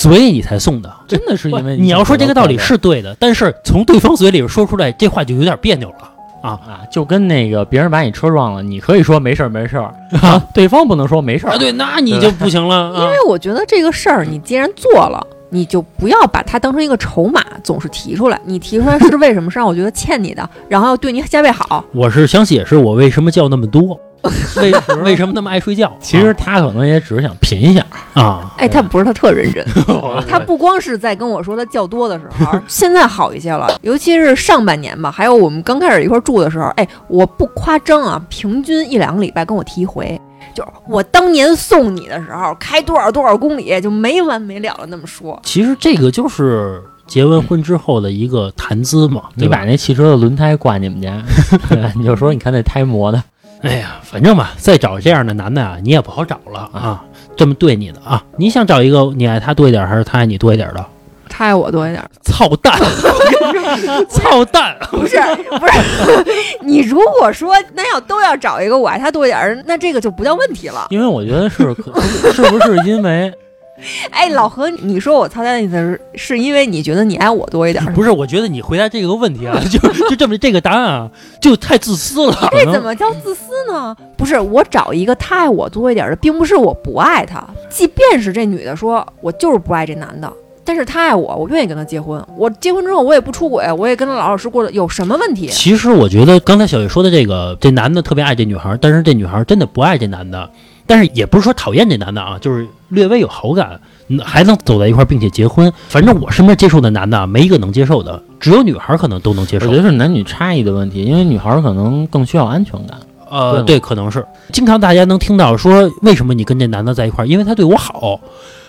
所以你才送的。真的是因为你要说这个道理是对的，但是从对方嘴里说出来，这话就有点别扭了。啊啊，就跟那个别人把你车撞了，你可以说没事儿没事儿 啊，对方不能说没事儿啊，对，那你就不行了。啊因为我觉得这个事儿，你既然做了，你就不要把它当成一个筹码，总是提出来。你提出来是为什么？是让我觉得欠你的，然后要对你加倍好。我是想解释我为什么叫那么多，为为什么那么爱睡觉？其实他可能也只是想品一下，啊，哎，他不是他特认真，他不光是在跟我说他觉多的时候，现在好一些了，尤其是上半年吧，还有我们刚开始一块儿住的时候，哎，我不夸张啊，平均一两个礼拜跟我提一回。就是我当年送你的时候，开多少多少公里，就没完没了的那么说。其实这个就是结完婚之后的一个谈资嘛，你把？那汽车的轮胎挂你们家，你就说你看那胎磨的，哎呀，反正吧，再找这样的男的啊，你也不好找了啊，这么对你的啊，你想找一个你爱他多一点，还是他爱你多一点的？他爱我多一点，操蛋！操蛋！不是不是，你如果说那要都要找一个我爱他多一点儿，那这个就不叫问题了。因为我觉得是可 是不是因为哎，老何，你说我操蛋的意思是是因为你觉得你爱我多一点儿？不是，我觉得你回答这个问题啊，就就这么这个答案啊，就太自私了。这怎么叫自私呢？不是，我找一个他爱我多一点的，并不是我不爱他。即便是这女的说我就是不爱这男的，但是他爱我，我愿意跟他结婚。我结婚之后我也不出轨，我也跟他老老实实过的，有什么问题？其实我觉得刚才小月说的这个，这男的特别爱这女孩，但是这女孩真的不爱这男的，但是也不是说讨厌这男的啊，就是略微有好感，嗯还能走在一块儿并且结婚。反正我身边接触的男的啊没一个能接受的，只有女孩可能都能接受我觉。得是男女差异的问题，因为女孩儿可能更需要安全感。呃，对对，可能是经常大家能听到说，为什么你跟这男的在一块儿？因为他对我好。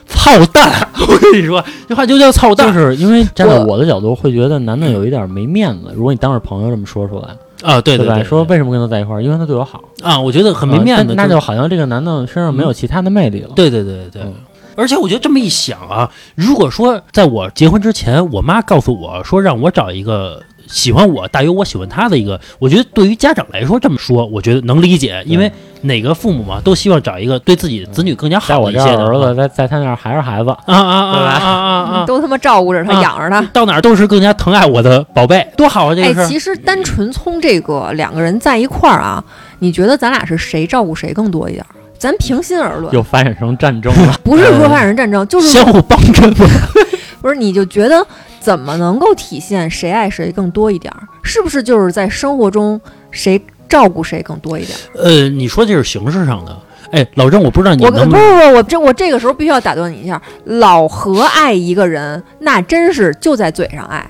操蛋！我跟你说，这话就叫操蛋。就是因为站在我我的角度，会觉得男的有一点没面子。如果你当着朋友这么说出来，啊，对吧？对，说为什么跟他在一块儿？因为他对我好，啊，我觉得很没面子。呃那那就好像这个男的身上没有其他的魅力了。对对对对对。嗯而且我觉得这么一想啊，如果说在我结婚之前，我妈告诉我说让我找一个喜欢我大于我喜欢他的一个，我觉得对于家长来说这么说，我觉得能理解，因为哪个父母嘛都希望找一个对自己子女更加好一些的这儿儿子，在在他那儿还是孩子。啊啊啊啊啊啊！都他妈照顾着他，啊养着他。到哪儿都是更加疼爱我的宝贝，多好啊！这哎个，事其实单纯从这个两个人在一块儿啊，你觉得咱俩是谁照顾谁更多一点儿？咱平心而论，又发展成战争了，不是说发展成战争，就是相互帮衬嘛。不是，你就觉得怎么能够体现谁爱谁更多一点儿？是不是就是在生活中谁照顾谁更多一点儿？呃，你说这是形式上的。哎，老郑，我不知道你我能不能不是不是我这我这个时候必须要打断你一下，老何爱一个人，那真是就在嘴上爱。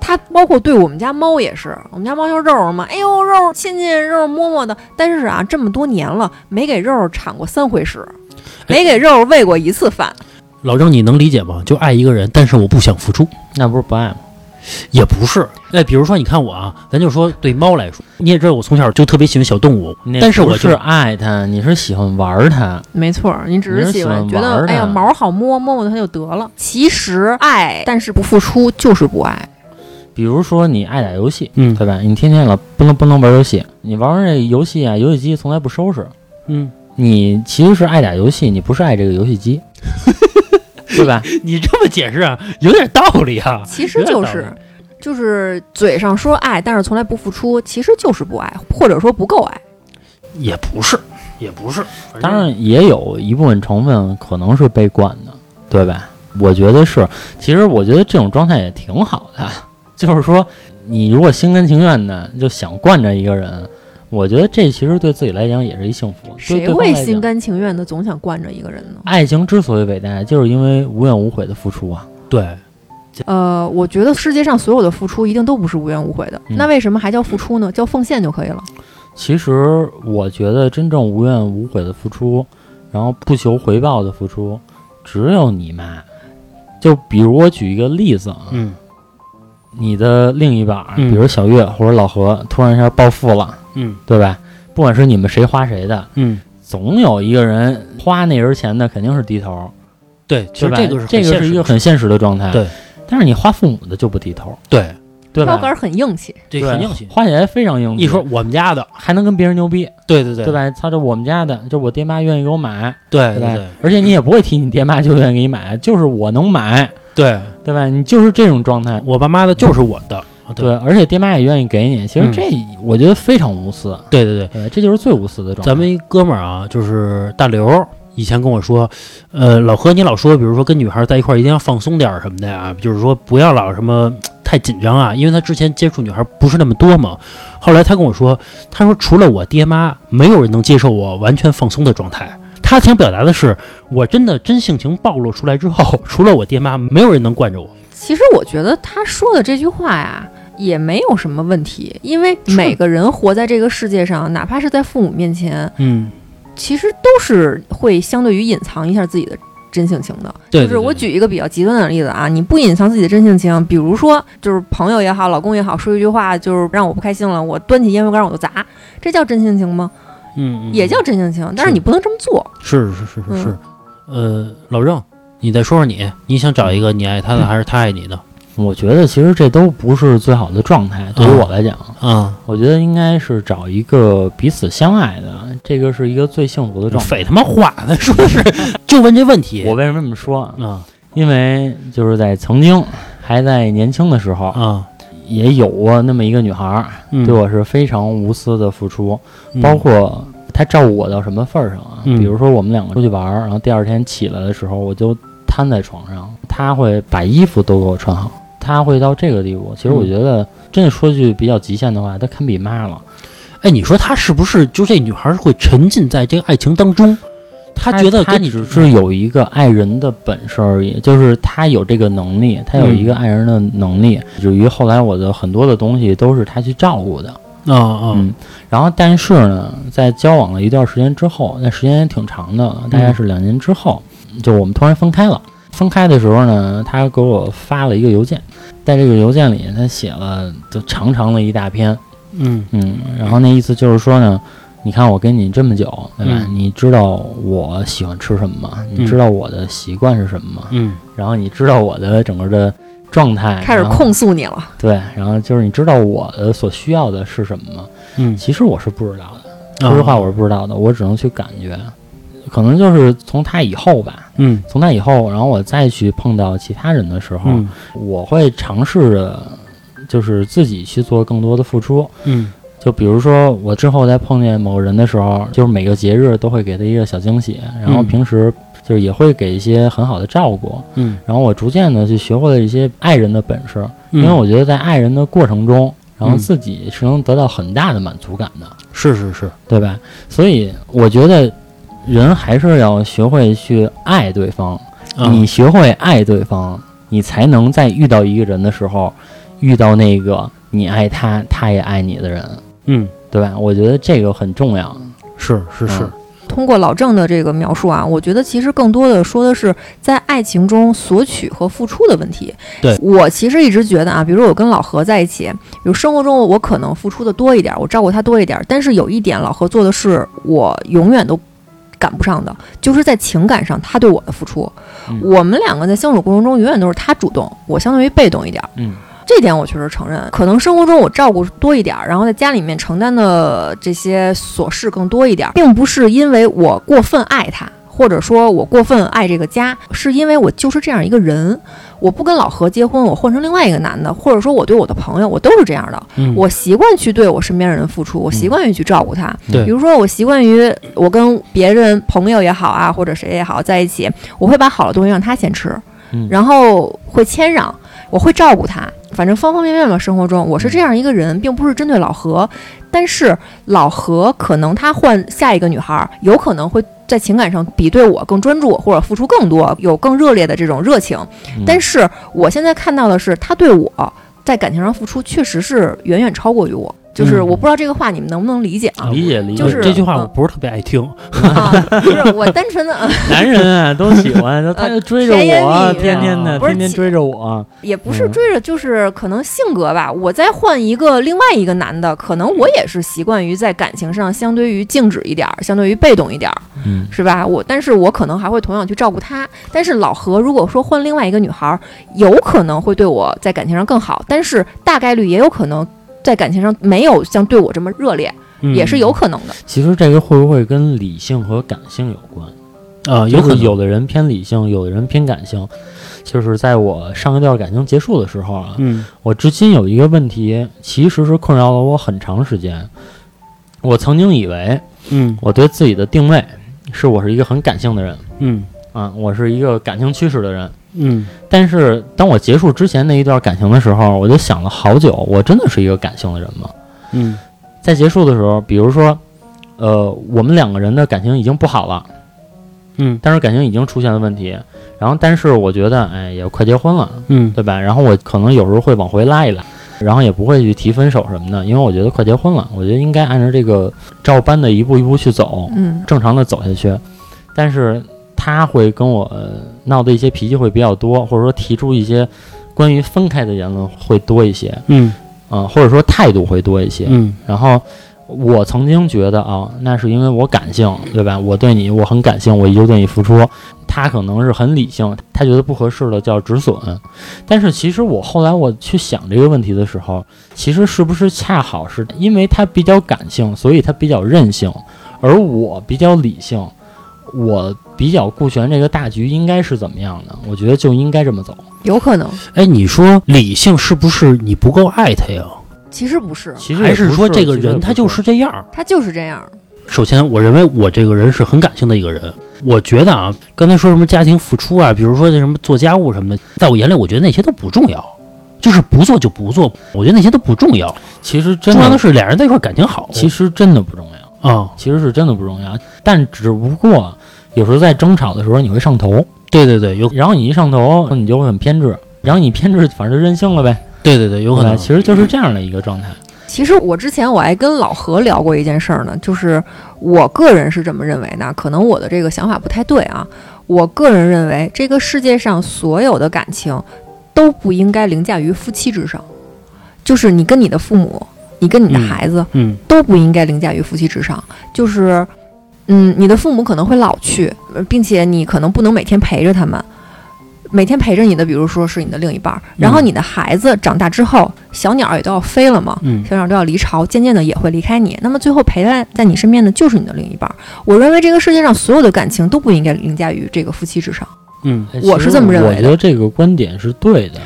他包括对我们家猫也是，我们家猫叫肉肉嘛，哎呦肉肉亲亲肉肉摸摸的，但是啊这么多年了，没给肉肉铲过三回屎，没给肉肉喂过一次饭。老郑，你能理解吗？就爱一个人，但是我不想付出。那不是不爱吗？也不是，哎，比如说，你看我啊，咱就说对猫来说，你也知道我从小就特别喜欢小动物，但是我不是爱它，你是喜欢玩它。没错，你只是喜欢觉得哎呀毛好摸，摸摸它就得了。其实爱，但是不付出就是不爱。比如说你爱打游戏，嗯对吧？你天天老不能不能玩游戏，你玩完这游戏啊，游戏机从来不收拾。嗯，你其实是爱打游戏，你不是爱这个游戏机，对吧？你这么解释啊，有点道理啊。其实就是就是嘴上说爱，但是从来不付出，其实就是不爱，或者说不够爱。也不是，也不是，当然也有一部分成分可能是被惯的，对吧？我觉得是，其实我觉得这种状态也挺好的，就是说你如果心甘情愿的就想惯着一个人，我觉得这其实对自己来讲也是一幸福。谁会心甘情愿的总想惯着一个人呢？爱情之所以伟大，就是因为无怨无悔的付出啊。对，呃，我觉得世界上所有的付出一定都不是无怨无悔的，嗯那为什么还叫付出呢？叫奉献就可以了。其实我觉得真正无怨无悔的付出，然后不求回报的付出，只有你妈。就比如我举一个例子啊，嗯你的另一半比如小月或者老何，突然一下暴富了，嗯对吧？不管是你们谁花谁的，嗯，总有一个人花那人钱的肯定是低头，对，其？实这个是这个是一个很现实的状态。对，但是你花父母的就不低头，对，对吧？标杆很硬气，对这很硬气。花起来非常硬气。一说我们家的，还能跟别人牛逼，对对对对？吧？操，这我们家的，就我爹妈愿意给我买，对对对？而且你也不会提你爹妈就愿意给你买，就是我能买，对，对吧？你就是这种状态，我爸妈的就是我的，对，而且爹妈也愿意给你。其实嗯这我觉得非常无私，对对对。对，这就是最无私的状态。咱们一哥们儿啊，就是大刘，以前跟我说，呃，老何，你老说，比如说跟女孩在一块儿一定要放松点儿什么的呀，就是说不要老什么太紧张啊，因为他之前接触女孩不是那么多嘛。后来他跟我说，他说除了我爹妈，没有人能接受我完全放松的状态。他想表达的是，我真的真性情暴露出来之后，除了我爹妈，没有人能惯着我。其实我觉得他说的这句话呀，也没有什么问题，因为每个人活在这个世界上，哪怕是在父母面前，嗯，其实都是会相对于隐藏一下自己的真性情的。对，就是我举一个比较极端的例子啊，你不隐藏自己的真性情，比如说就是朋友也好，老公也好，说一句话就是让我不开心了，我端起烟灰缸我就砸，这叫真性情吗？嗯，也叫真性情，但是你不能这么做。是是是是是，呃，老郑，你再说说你，你想找一个你爱他的还是他爱你的？我觉得其实这都不是最好的状态，对于我来讲，啊，我觉得应该是找一个彼此相爱的，这个是一个最幸福的状态。废他妈话呢，说的是 就问这问题。我为什么这么说？啊因为就是在曾经还在年轻的时候，啊，也有过那么一个女孩儿，嗯对我是非常无私的付出，嗯包括她照顾我到什么份儿上啊？嗯比如说我们两个出去玩儿，然后第二天起来的时候，我就瘫在床上，她会把衣服都给我穿好，她会到这个地步。其实我嗯觉得，真的说句比较极限的话，他堪比妈了。哎，你说他是不是就这女孩会沉浸在这个爱情当中？他觉得她跟你只是有一个爱人的本事而已，就是她有这个能力，她有一个爱人的能力，以至于后来我的很多的东西都是她去照顾的。啊啊嗯，然后但是呢，在交往了一段时间之后，那时间也挺长的，大概是两年之后，就我们突然分开了。分开的时候呢，他给我发了一个邮件，在这个邮件里，他写了就长长的一大篇，嗯。嗯，然后那意思就是说呢，你看我跟你这么久，对吧？嗯。你知道我喜欢吃什么吗？你知道我的习惯是什么吗？嗯。然后你知道我的整个的状态，开始控诉你了，对，然后就是你知道我的所需要的是什么吗？嗯，其实我是不知道的，说实话我是不知道的，我只能去感觉，可能就是从他以后吧，嗯。从他以后，然后我再去碰到其他人的时候，嗯。我会尝试着就是自己去做更多的付出。嗯。就比如说，我之后再碰见某人的时候，就是每个节日都会给他一个小惊喜，然后嗯。平时就是也会给一些很好的照顾，嗯，然后我逐渐的去学会了一些爱人的本事，因因为我觉得在爱人的过程中，然后嗯。自己是能得到很大的满足感的。是是是，对吧？所以我觉得人还是要学会去爱对方。啊你学会爱对方，你才能在遇到一个人的时候，遇到那个你爱他，他也爱你的人，嗯对吧？我觉得这个很重要。是是是嗯，通过老郑的这个描述啊，我觉得其实更多的说的是在爱情中索取和付出的问题。对我其实一直觉得啊，比如说我跟老何在一起，比如生活中我可能付出的多一点，我照顾他多一点，但是有一点老何做的是我永远都赶不上的，就是在情感上他对我的付出。嗯我们两个在相处过程中，永远都是他主动，我相当于被动一点。嗯，这点我确实承认，可能生活中我照顾多一点儿，然后在家里面承担的这些琐事更多一点儿，并不是因为我过分爱他，或者说我过分爱这个家，是因为我就是这样一个人。我不跟老何结婚，我换成另外一个男的，或者说我对我的朋友，我都是这样的。嗯我习惯去对我身边的人付出，我习惯于去照顾他。对比如说我习惯于我跟别人朋友也好啊，或者谁也好在一起，我会把好的东西让他先吃，嗯然后会谦让，我会照顾他。反正方方面面吧，生活中我是这样一个人，并不是针对老何，但是老何可能他换下一个女孩儿，有可能会在情感上比对我更专注，或者付出更多，有更热烈的这种热情。嗯但是我现在看到的是，他对我在感情上付出确实是远远超过于我。就是嗯我不知道这个话你们能不能理解啊？理解理解，就是这句话嗯我不是特别爱听。啊，不是我单纯的，啊 男人啊都喜欢，他就追着我，天天的，天天追着我。也不是嗯追着，就是可能性格吧。我再换一个另外一个男的，可能我也是习惯于在感情上相对于静止一点儿，相对于被动一点儿，嗯，是吧？我，但是我可能还会同样去照顾他。但是老何如果说换另外一个女孩儿，有可能会对我在感情上更好，但是大概率也有可能在感情上没有像对我这么热烈，嗯也是有可能的。其实这个会不会跟理性和感性有关？啊，有可能有的人偏理性，有的人偏感性。就是在我上一段感情结束的时候啊，嗯我至今有一个问题，其实是困扰了我很长时间。我曾经以为嗯我对自己的定位是我是一个很感性的人嗯啊，我是一个感情驱使的人。嗯但是当我结束之前那一段感情的时候，我就想了好久，我真的是一个感性的人吗？嗯在结束的时候，比如说，呃，我们两个人的感情已经不好了，嗯但是感情已经出现了问题，然后但是我觉得，哎，也快结婚了，嗯对吧？然后我可能有时候会往回拉一拉，然后也不会去提分手什么的，因为我觉得快结婚了，我觉得应该按照这个照搬的一步一步去走，嗯正常的走下去。但是他会跟我、呃闹的一些脾气会比较多，或者说提出一些关于分开的言论会多一些，嗯啊、或者说态度会多一些。嗯然后我曾经觉得啊，那是因为我感性，对吧？我对你我很感性，我一直对你付出。他可能是很理性，他觉得不合适的叫止损。但是其实我后来我去想这个问题的时候，其实是不是恰好是因为他比较感性，所以他比较任性，而我比较理性，我比较顾全这个大局应该是怎么样的？我觉得就应该这么走。有可能，哎，你说理性是不是你不够爱他呀？其实不是，其实还是说这个人他就是这样？他就是这样。首先，我认为我这个人是很感性的一个人。我觉得啊，刚才说什么家庭付出啊，比如说这什么做家务什么的，在我眼里，我觉得那些都不重要，就是不做就不做。我觉得那些都不重要，其实真重要的的，是俩人在一块儿感情好。其实真的不重要。啊，其实是真的不重要，但只不过有时候在争吵的时候你会上头，对对对，有然后你一上头，你就会很偏执，然后你偏执，反正就任性了呗，对对对，有可能。其实就是这样的一个状态。其实我之前我还跟老何聊过一件事儿呢，就是我个人是这么认为的，可能我的这个想法不太对啊。我个人认为，这个世界上所有的感情都不应该凌驾于夫妻之上，就是你跟你的父母，你跟你的嗯孩子，嗯都不应该凌驾于夫妻之上。就是，嗯，你的父母可能会老去，呃并且你可能不能每天陪着他们。每天陪着你的，比如说是你的另一半儿，然后你的孩子长大之后，小鸟也都要飞了嘛，嗯小鸟都要离巢，渐渐的也会离开你。那么最后陪在在你身边的就是你的另一半儿。我认为这个世界上所有的感情都不应该凌驾于这个夫妻之上。嗯哎我是这么认为的我觉得这个观点是对的。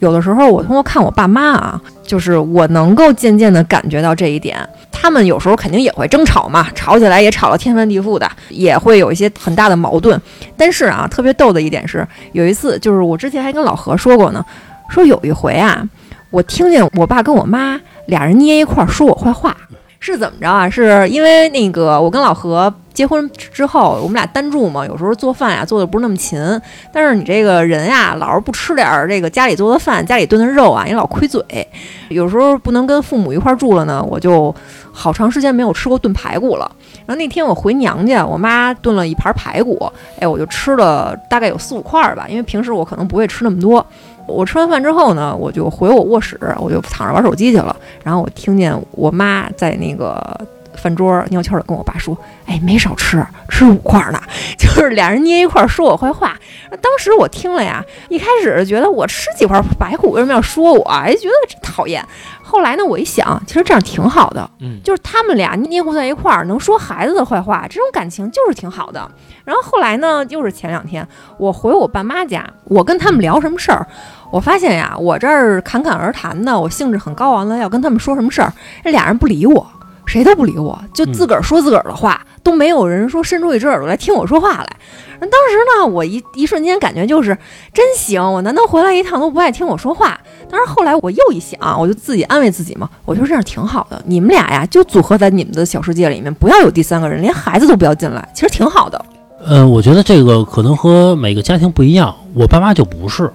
有的时候我通过看我爸妈啊，就是我能够渐渐的感觉到这一点。他们有时候肯定也会争吵嘛，吵起来也吵得天翻地覆的，也会有一些很大的矛盾。但是啊，特别逗的一点是，有一次就是我之前还跟老何说过呢，说有一回啊，我听见我爸跟我妈俩人捏一块儿说我坏话。是怎么着啊？是因为那个我跟老何结婚之后，我们俩单住嘛，有时候做饭呀做的不是那么勤，但是你这个人呀，老是不吃点儿这个家里做的饭、家里炖的肉啊，你老亏嘴。有时候不能跟父母一块儿住了呢，我就好长时间没有吃过炖排骨了。然后那天我回娘家，我妈炖了一盘排骨，哎，我就吃了大概有四五块儿吧，因为平时我可能不会吃那么多。我吃完饭之后呢，我就回我卧室，我就躺着玩手机去了。然后我听见我妈在那个饭桌悄悄的跟我爸说：“哎，没少吃，吃五块呢。”就是俩人捏一块儿说我坏话。当时我听了呀，一开始觉得我吃几块排骨为什么要说我？哎，觉得真讨厌。后来呢，我一想，其实这样挺好的，嗯，就是他们俩捏合在一块儿，能说孩子的坏话，这种感情就是挺好的。然后后来呢，又是前两天，我回我爸妈家，我跟他们聊什么事儿，我发现呀，我这儿侃侃而谈的，我兴致很高昂的要跟他们说什么事儿，这俩人不理我，谁都不理我，就自个儿说自个儿的话，都没有人说伸出一只耳朵来听我说话来。当时呢，我一一瞬间感觉就是真行，我难得回来一趟都不爱听我说话。但是后来我又一想，我就自己安慰自己嘛，我觉得这样挺好的。你们俩呀，就组合在你们的小世界里面，不要有第三个人，连孩子都不要进来，其实挺好的。嗯，我觉得这个可能和每个家庭不一样。我爸妈就不是，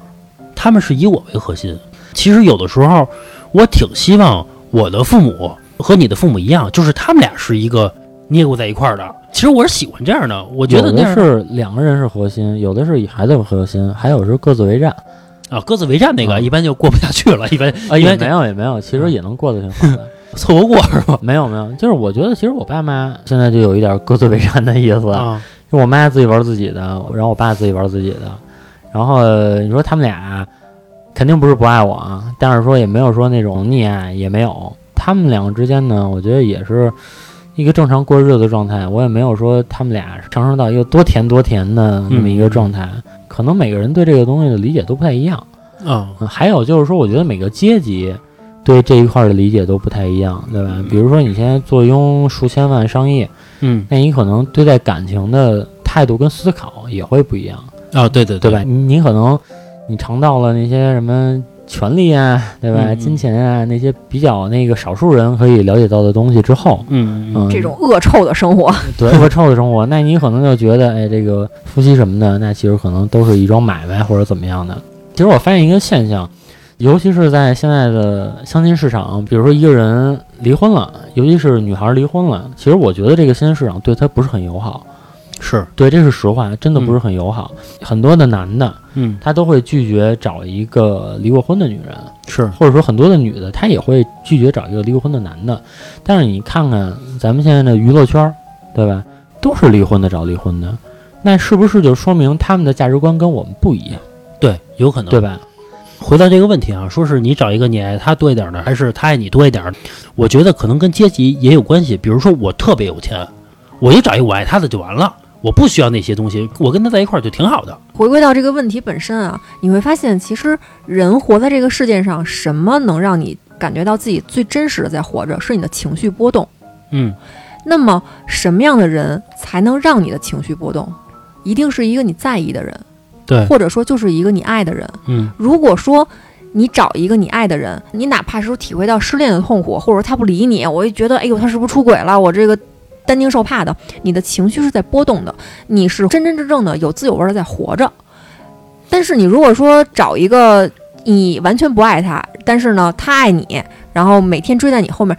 他们是以我为核心。其实有的时候，我挺希望我的父母和你的父母一样，就是他们俩是一个捏过在一块儿的。其实我是喜欢这样的，我觉得那是两个人是核心，有的是以孩子为核心，还有是各自为战。啊，各自为战那个嗯一般就过不下去了，一般啊，也一般没有也没有，其实也能过得挺好的。凑合过是吧？没有没有，就是我觉得其实我爸妈现在就有一点各自为战的意思，啊，就我妈自己玩自己的，然后我爸自己玩自己的，然后呃你说他们俩肯定不是不爱我啊，但是说也没有说那种溺爱，也没有。他们两个之间呢，我觉得也是一个正常过日子的状态，我也没有说他们俩上升到一个多甜多甜的那么一个状态。可能每个人对这个东西的理解都不太一样。啊，嗯还有就是说，我觉得每个阶级对这一块儿的理解都不太一样，对吧？比如说你现在坐拥数千万商业，嗯那你可能对待感情的态度跟思考也会不一样。啊，对对对你可能你尝到了那些什么权利啊，对吧？金钱啊，那些比较那个少数人可以了解到的东西之后，嗯嗯嗯，这种恶臭的生活，对恶臭的生活，那你可能就觉得，哎，这个夫妻什么的，那其实可能都是一桩买卖或者怎么样的。其实我发现一个现象，尤其是在现在的相亲市场，比如说一个人离婚了，尤其是女孩离婚了，其实我觉得这个相亲市场对她不是很友好。是，对，这是实话，真的不是很友好。很多的男的，嗯他都会拒绝找一个离过婚的女人，是，或者说很多的女的，她也会拒绝找一个离过婚的男的。但是你看看咱们现在的娱乐圈儿，对吧？都是离婚的找离婚的，那是不是就说明他们的价值观跟我们不一样，对，有可能对吧？回到这个问题啊，说是你找一个你爱他多一点的，还是他爱你多一点儿？我觉得可能跟阶级也有关系。比如说我特别有钱，我就找一个我爱他的就完了，我不需要那些东西，我跟他在一块儿就挺好的。回归到这个问题本身啊，你会发现，其实人活在这个世界上，什么能让你感觉到自己最真实的在活着？是你的情绪波动。嗯，那么，什么样的人才能让你的情绪波动？一定是一个你在意的人，对，或者说就是一个你爱的人。嗯如果说你找一个你爱的人，你哪怕是说体会到失恋的痛苦，或者说他不理你，我就觉得，哎呦，他是不是出轨了？我这个担惊受怕的，你的情绪是在波动的，你是真真正正的有滋有味的在活着。但是你如果说找一个你完全不爱他，但是呢他爱你，然后每天追在你后面，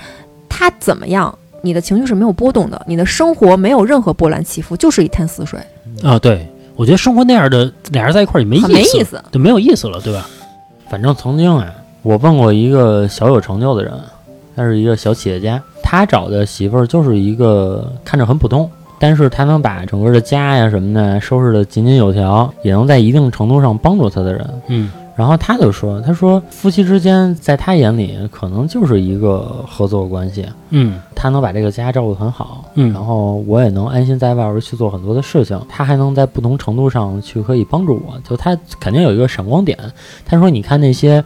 他怎么样？你的情绪是没有波动的，你的生活没有任何波澜起伏，就是一潭死水，啊，对，我觉得生活那样的俩人在一块儿也没意思，没意思。就没有意思了，对吧？反正曾经啊，我问过一个小有成就的人，他是一个小企业家，他找的媳妇儿就是一个看着很普通，但是他能把整个的家呀什么的收拾得井井有条，也能在一定程度上帮助他的人。嗯然后他就说：“他说夫妻之间在他眼里可能就是一个合作关系，嗯他能把这个家照顾得很好，嗯然后我也能安心在外边去做很多的事情，他还能在不同程度上去可以帮助我，就他肯定有一个闪光点。他说：你看那些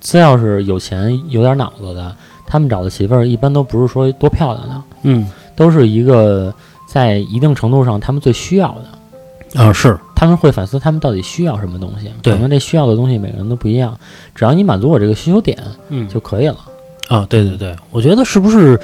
只要是有钱有点脑子的，他们找的媳妇儿一般都不是说多漂亮的，嗯都是一个在一定程度上他们最需要的。啊是，他们会反思他们到底需要什么东西，对可能这需要的东西每个人都不一样，只要你满足我这个需求点嗯就可以了。啊，对对对，我觉得是不是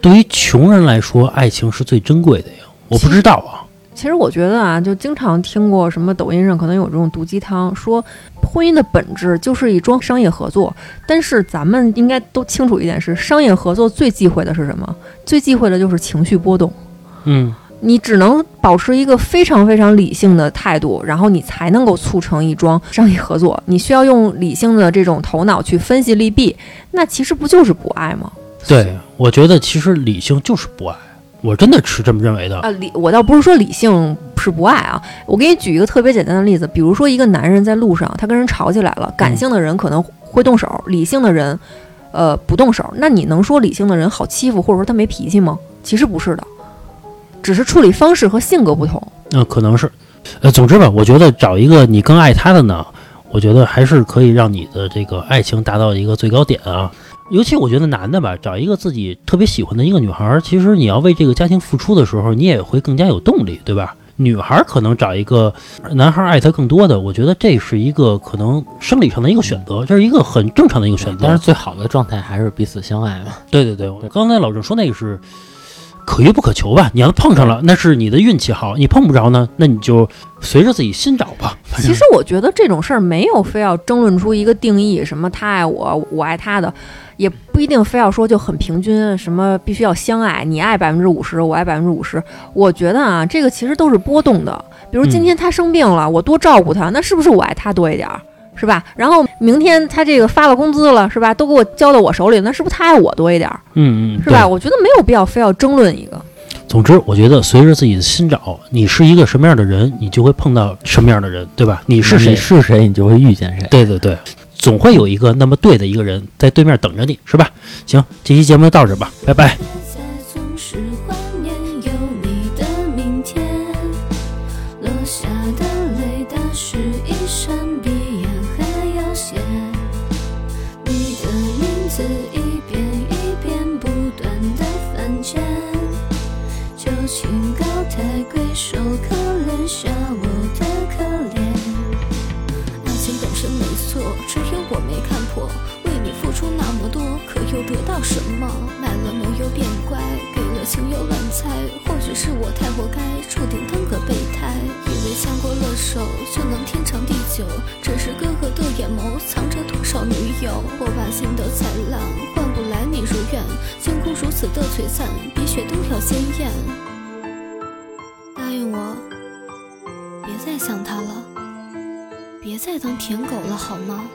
对于穷人来说，爱情是最珍贵的呀？我不知道啊。其实我觉得啊，就经常听过什么抖音上可能有这种毒鸡汤，说婚姻的本质就是一桩商业合作。但是咱们应该都清楚一点是，商业合作最忌讳的是什么？最忌讳的就是情绪波动。嗯你只能保持一个非常非常理性的态度，然后你才能够促成一桩商业合作。你需要用理性的这种头脑去分析利弊，那其实不就是不爱吗？对，我觉得其实理性就是不爱，我真的是这么认为的。啊，理我倒不是说理性是不爱啊，我给你举一个特别简单的例子，比如说一个男人在路上，他跟人吵起来了，感性的人可能会动手，理性的人，呃，不动手。那你能说理性的人好欺负，或者说他没脾气吗？其实不是的，只是处理方式和性格不同。嗯、可能是，呃，总之吧，我觉得找一个你更爱他的呢，我觉得还是可以让你的这个爱情达到一个最高点啊。尤其我觉得男的吧，找一个自己特别喜欢的一个女孩儿，其实你要为这个家庭付出的时候，你也会更加有动力，对吧？女孩儿可能找一个男孩儿爱她更多的，我觉得这是一个可能生理上的一个选择，这是一个很正常的一个选择。但是最好的状态还是彼此相爱嘛。对对对，我刚才老郑说那个是可遇不可求吧？你要碰上了，那是你的运气好；你碰不着呢，那你就随着自己心找吧。其实我觉得这种事儿没有非要争论出一个定义，什么他爱我，我爱他的，也不一定非要说就很平均，什么必须要相爱，你爱百分之五十，我爱百分之五十。我觉得啊，这个其实都是波动的。比如今天他生病了，我多照顾他，那是不是我爱他多一点儿？是吧？然后明天他这个发了工资了，是吧？都给我交到我手里，那是不是他爱我多一点儿？嗯嗯，是吧？我觉得没有必要非要争论一个。总之，我觉得随着自己的心找，你是一个什么样的人，你就会碰到什么样的人，对吧？你是谁你？是谁，你就会遇见谁。对对对，总会有一个那么对的一个人在对面等着你，是吧？行，这期节目就到这儿吧，拜拜。要什么？买了浓油变乖，给了情又乱猜。或许是我太活该，注定当个备胎。以为牵过了手就能天长地久，只是哥哥的眼眸藏着多少女友？我把心的灿烂换不来你如愿，星空如此的璀璨，比雪都要鲜艳。答应我，别再想他了，别再当舔狗了，好吗？